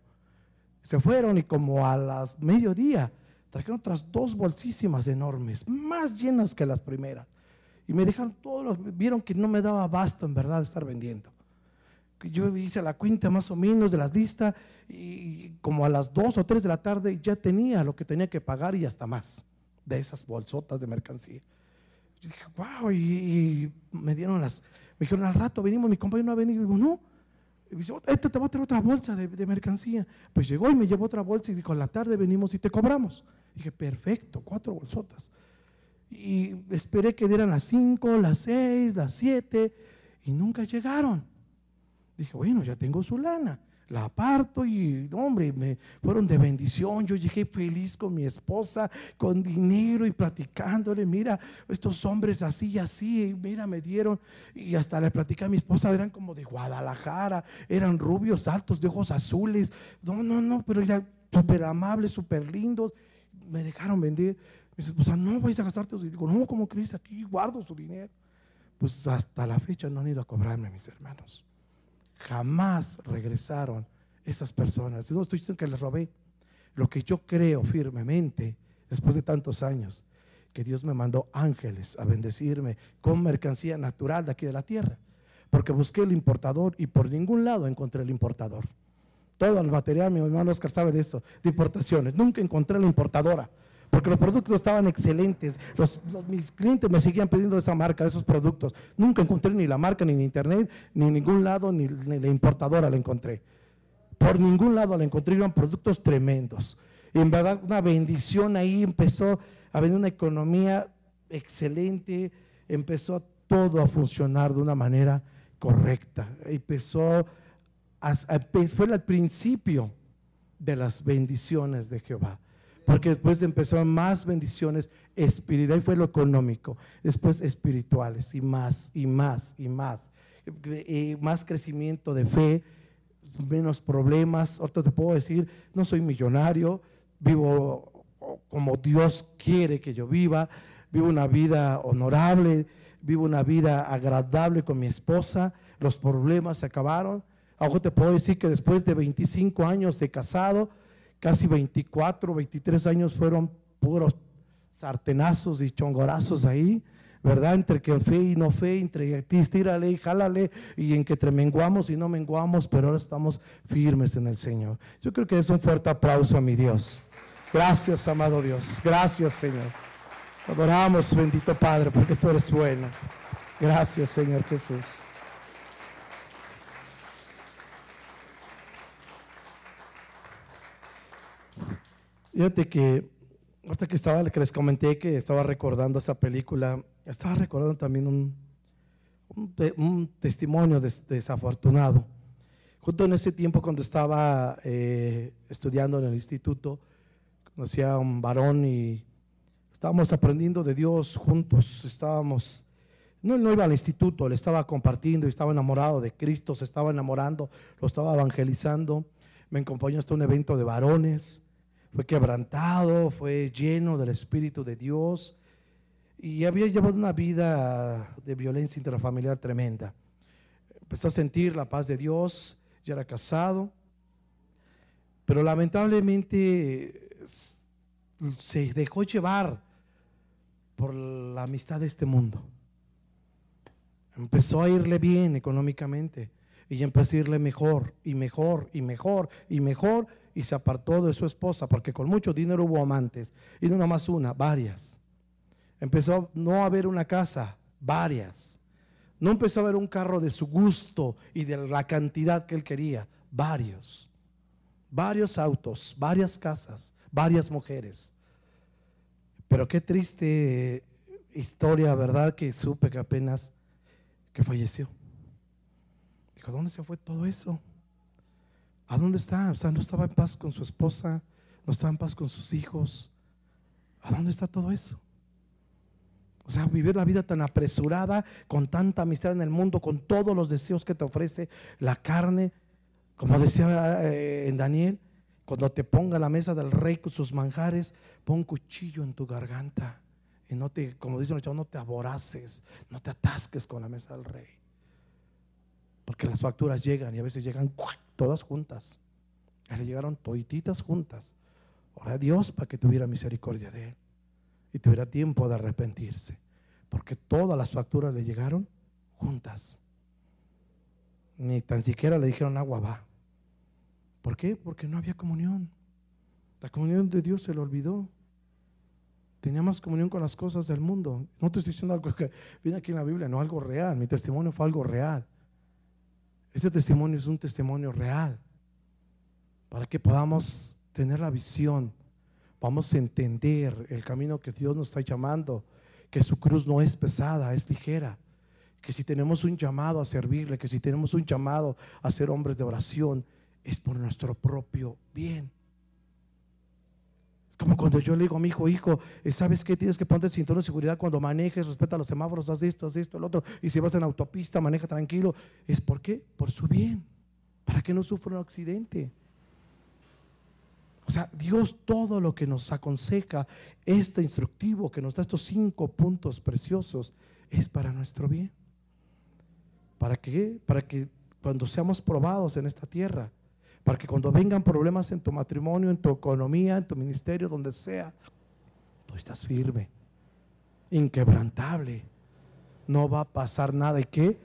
Se fueron y como a las mediodía, trajeron otras dos bolsísimas enormes, más llenas que las primeras. Y me dejaron todos, vieron que no me daba basto en verdad estar vendiendo yo hice la cuenta más o menos de las listas y como a las 2 o 3 de la tarde ya tenía lo que tenía que pagar y hasta más de esas bolsotas de mercancía. Yo dije, wow, y, me dieron las, me dijeron, al rato venimos, mi compañero no ha venido. Y digo, no. Y dice, este te va a traer otra bolsa de, de, mercancía. Pues llegó y me llevó otra bolsa y dijo, a la tarde venimos y te cobramos. dije, perfecto, cuatro bolsotas. Y esperé que dieran las 5, las 6, las 7 y nunca llegaron. Dije, bueno, ya tengo su lana. La aparto y, hombre, me fueron de bendición. Yo llegué feliz con mi esposa, con dinero y platicándole. Mira, estos hombres así y así, mira, me dieron. Y hasta le platicé a mi esposa, eran como de Guadalajara, eran rubios, altos, de ojos azules. No, no, no, pero eran súper amables, súper lindos. Me dejaron vender. Me dice, no vais a gastarte. Y digo, no, ¿cómo crees? Aquí guardo su dinero. Pues hasta la fecha no han ido a cobrarme, mis hermanos jamás regresaron esas personas. No estoy diciendo que les robé. Lo que yo creo firmemente, después de tantos años, que Dios me mandó ángeles a bendecirme con mercancía natural de aquí de la tierra. Porque busqué el importador y por ningún lado encontré el importador. Todo el material, mi hermano Oscar sabe de eso, de importaciones. Nunca encontré la importadora porque los productos estaban excelentes. Los, mis clientes me seguían pidiendo esa marca, esos productos. Nunca encontré ni la marca, ni en internet, ni en ningún lado, ni, la importadora la encontré. Por ningún lado la encontré, eran productos tremendos. Y en verdad, una bendición ahí empezó a venir una economía excelente, empezó todo a funcionar de una manera correcta. Empezó, fue el principio de las bendiciones de Jehová porque después empezaron más bendiciones espirituales, fue lo económico, después espirituales y más y más y más, y más crecimiento de fe, menos problemas. Ahorita te puedo decir, no soy millonario, vivo como Dios quiere que yo viva, vivo una vida honorable, vivo una vida agradable con mi esposa, los problemas se acabaron. Ahora te puedo decir que después de 25 años de casado, casi 24, 23 años fueron puros sartenazos y chongorazos ahí, ¿verdad? Entre que fe y no fe, entre ti estírale y jálale, y en que entre menguamos y no menguamos, pero ahora estamos firmes en el Señor. Yo creo que es un fuerte aplauso a mi Dios. Gracias, amado Dios. Gracias, Señor. Adoramos, bendito Padre, porque tú eres bueno. Gracias, Señor Jesús. Fíjate que, ahorita que estaba, que les comenté que estaba recordando esa película, estaba recordando también un, un, testimonio desafortunado. Justo en ese tiempo cuando estaba eh, estudiando en el instituto, conocí a un varón y estábamos aprendiendo de Dios juntos, estábamos... No, no iba al instituto, le estaba compartiendo, estaba enamorado de Cristo, se estaba enamorando, lo estaba evangelizando. Me acompañó hasta un evento de varones fue quebrantado, fue lleno del Espíritu de Dios y había llevado una vida de violencia intrafamiliar tremenda. Empezó a sentir la paz de Dios, ya era casado, pero lamentablemente se dejó llevar por la amistad de este mundo. Empezó a irle bien económicamente y empezó a irle mejor y mejor y mejor y mejor y se apartó de su esposa porque con mucho dinero hubo amantes y no más una, varias. Empezó no a haber una casa, varias. No empezó a ver un carro de su gusto y de la cantidad que él quería. Varios. Varios autos, varias casas, varias mujeres. Pero qué triste historia, ¿verdad? Que supe que apenas que falleció. Dijo, ¿dónde se fue todo eso? ¿A dónde está? O sea, no estaba en paz con su esposa, no estaba en paz con sus hijos. ¿A dónde está todo eso? O sea, vivir la vida tan apresurada, con tanta amistad en el mundo, con todos los deseos que te ofrece la carne, como decía eh, en Daniel, cuando te ponga la mesa del rey con sus manjares, pon cuchillo en tu garganta. Y no te, como dicen los chavos, no te aboraces, no te atasques con la mesa del rey. Porque las facturas llegan y a veces llegan todas juntas. Le llegaron todititas juntas. Ora a Dios para que tuviera misericordia de él y tuviera tiempo de arrepentirse. Porque todas las facturas le llegaron juntas. Ni tan siquiera le dijeron agua va. ¿Por qué? Porque no había comunión. La comunión de Dios se le olvidó. Tenía más comunión con las cosas del mundo. No te estoy diciendo algo que viene aquí en la Biblia, no algo real. Mi testimonio fue algo real. Este testimonio es un testimonio real. Para que podamos tener la visión, vamos a entender el camino que Dios nos está llamando, que su cruz no es pesada, es ligera. Que si tenemos un llamado a servirle, que si tenemos un llamado a ser hombres de oración, es por nuestro propio bien. Como cuando yo le digo a mi hijo, hijo, ¿sabes qué? Tienes que ponerte el cinturón de seguridad cuando manejes, respeta los semáforos, haz esto, haz esto, el otro. Y si vas en autopista, maneja tranquilo. ¿Es por qué? Por su bien, para que no sufra un accidente. O sea, Dios todo lo que nos aconseja, este instructivo que nos da estos cinco puntos preciosos, es para nuestro bien. ¿Para qué? Para que cuando seamos probados en esta tierra, para que cuando vengan problemas en tu matrimonio, en tu economía, en tu ministerio, donde sea, tú estás firme, inquebrantable. No va a pasar nada. ¿Y qué?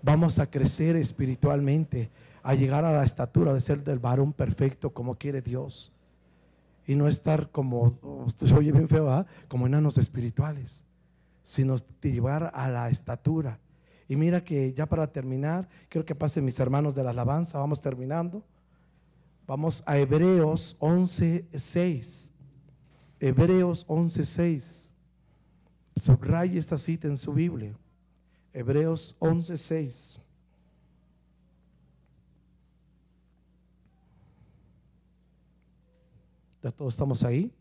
Vamos a crecer espiritualmente, a llegar a la estatura de ser del varón perfecto como quiere Dios. Y no estar como, usted se oye bien feo, ¿ah? como enanos espirituales, sino llevar a la estatura. Y mira que ya para terminar, quiero que pasen mis hermanos de la alabanza, vamos terminando. Vamos a Hebreos 11:6. Hebreos 11:6. Subraye esta cita en su Biblia. Hebreos 11:6. Ya todos estamos ahí.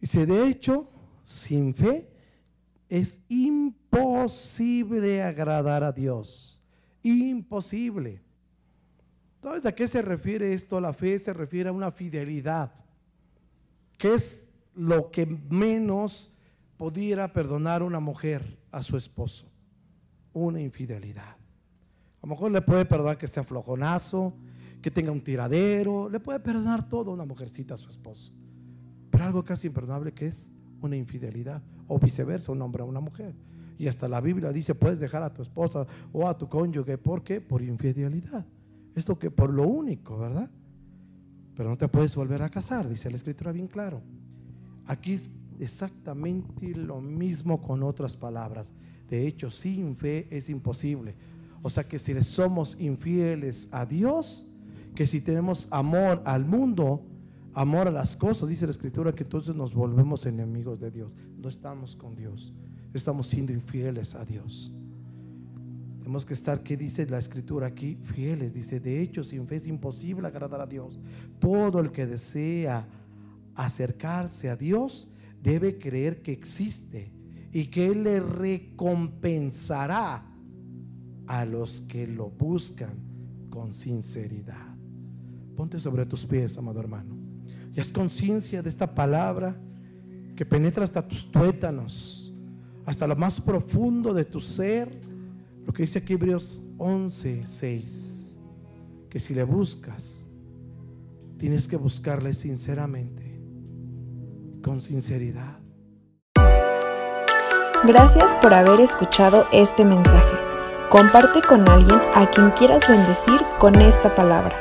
Dice, de hecho, sin fe es imposible agradar a Dios. Imposible. Entonces, ¿a qué se refiere esto? La fe se refiere a una fidelidad, que es lo que menos pudiera perdonar una mujer a su esposo, una infidelidad. A lo mejor le puede perdonar que sea flojonazo, que tenga un tiradero, le puede perdonar todo una mujercita a su esposo. Pero algo casi imperdonable que es una infidelidad, o viceversa, un hombre a una mujer. Y hasta la Biblia dice, puedes dejar a tu esposa o a tu cónyuge, ¿por qué? Por infidelidad. Esto que por lo único, ¿verdad? Pero no te puedes volver a casar, dice la escritura bien claro. Aquí es exactamente lo mismo con otras palabras. De hecho, sin fe es imposible. O sea que si somos infieles a Dios, que si tenemos amor al mundo, amor a las cosas, dice la escritura, que entonces nos volvemos enemigos de Dios. No estamos con Dios, estamos siendo infieles a Dios. Tenemos que estar, ¿qué dice la escritura aquí? Fieles. Dice, de hecho, sin fe es imposible agradar a Dios. Todo el que desea acercarse a Dios debe creer que existe y que Él le recompensará a los que lo buscan con sinceridad. Ponte sobre tus pies, amado hermano. Y haz conciencia de esta palabra que penetra hasta tus tuétanos, hasta lo más profundo de tu ser lo que dice aquí Hebreos 11, 6, que si le buscas, tienes que buscarle sinceramente, con sinceridad. Gracias por haber escuchado este mensaje. Comparte con alguien a quien quieras bendecir con esta palabra.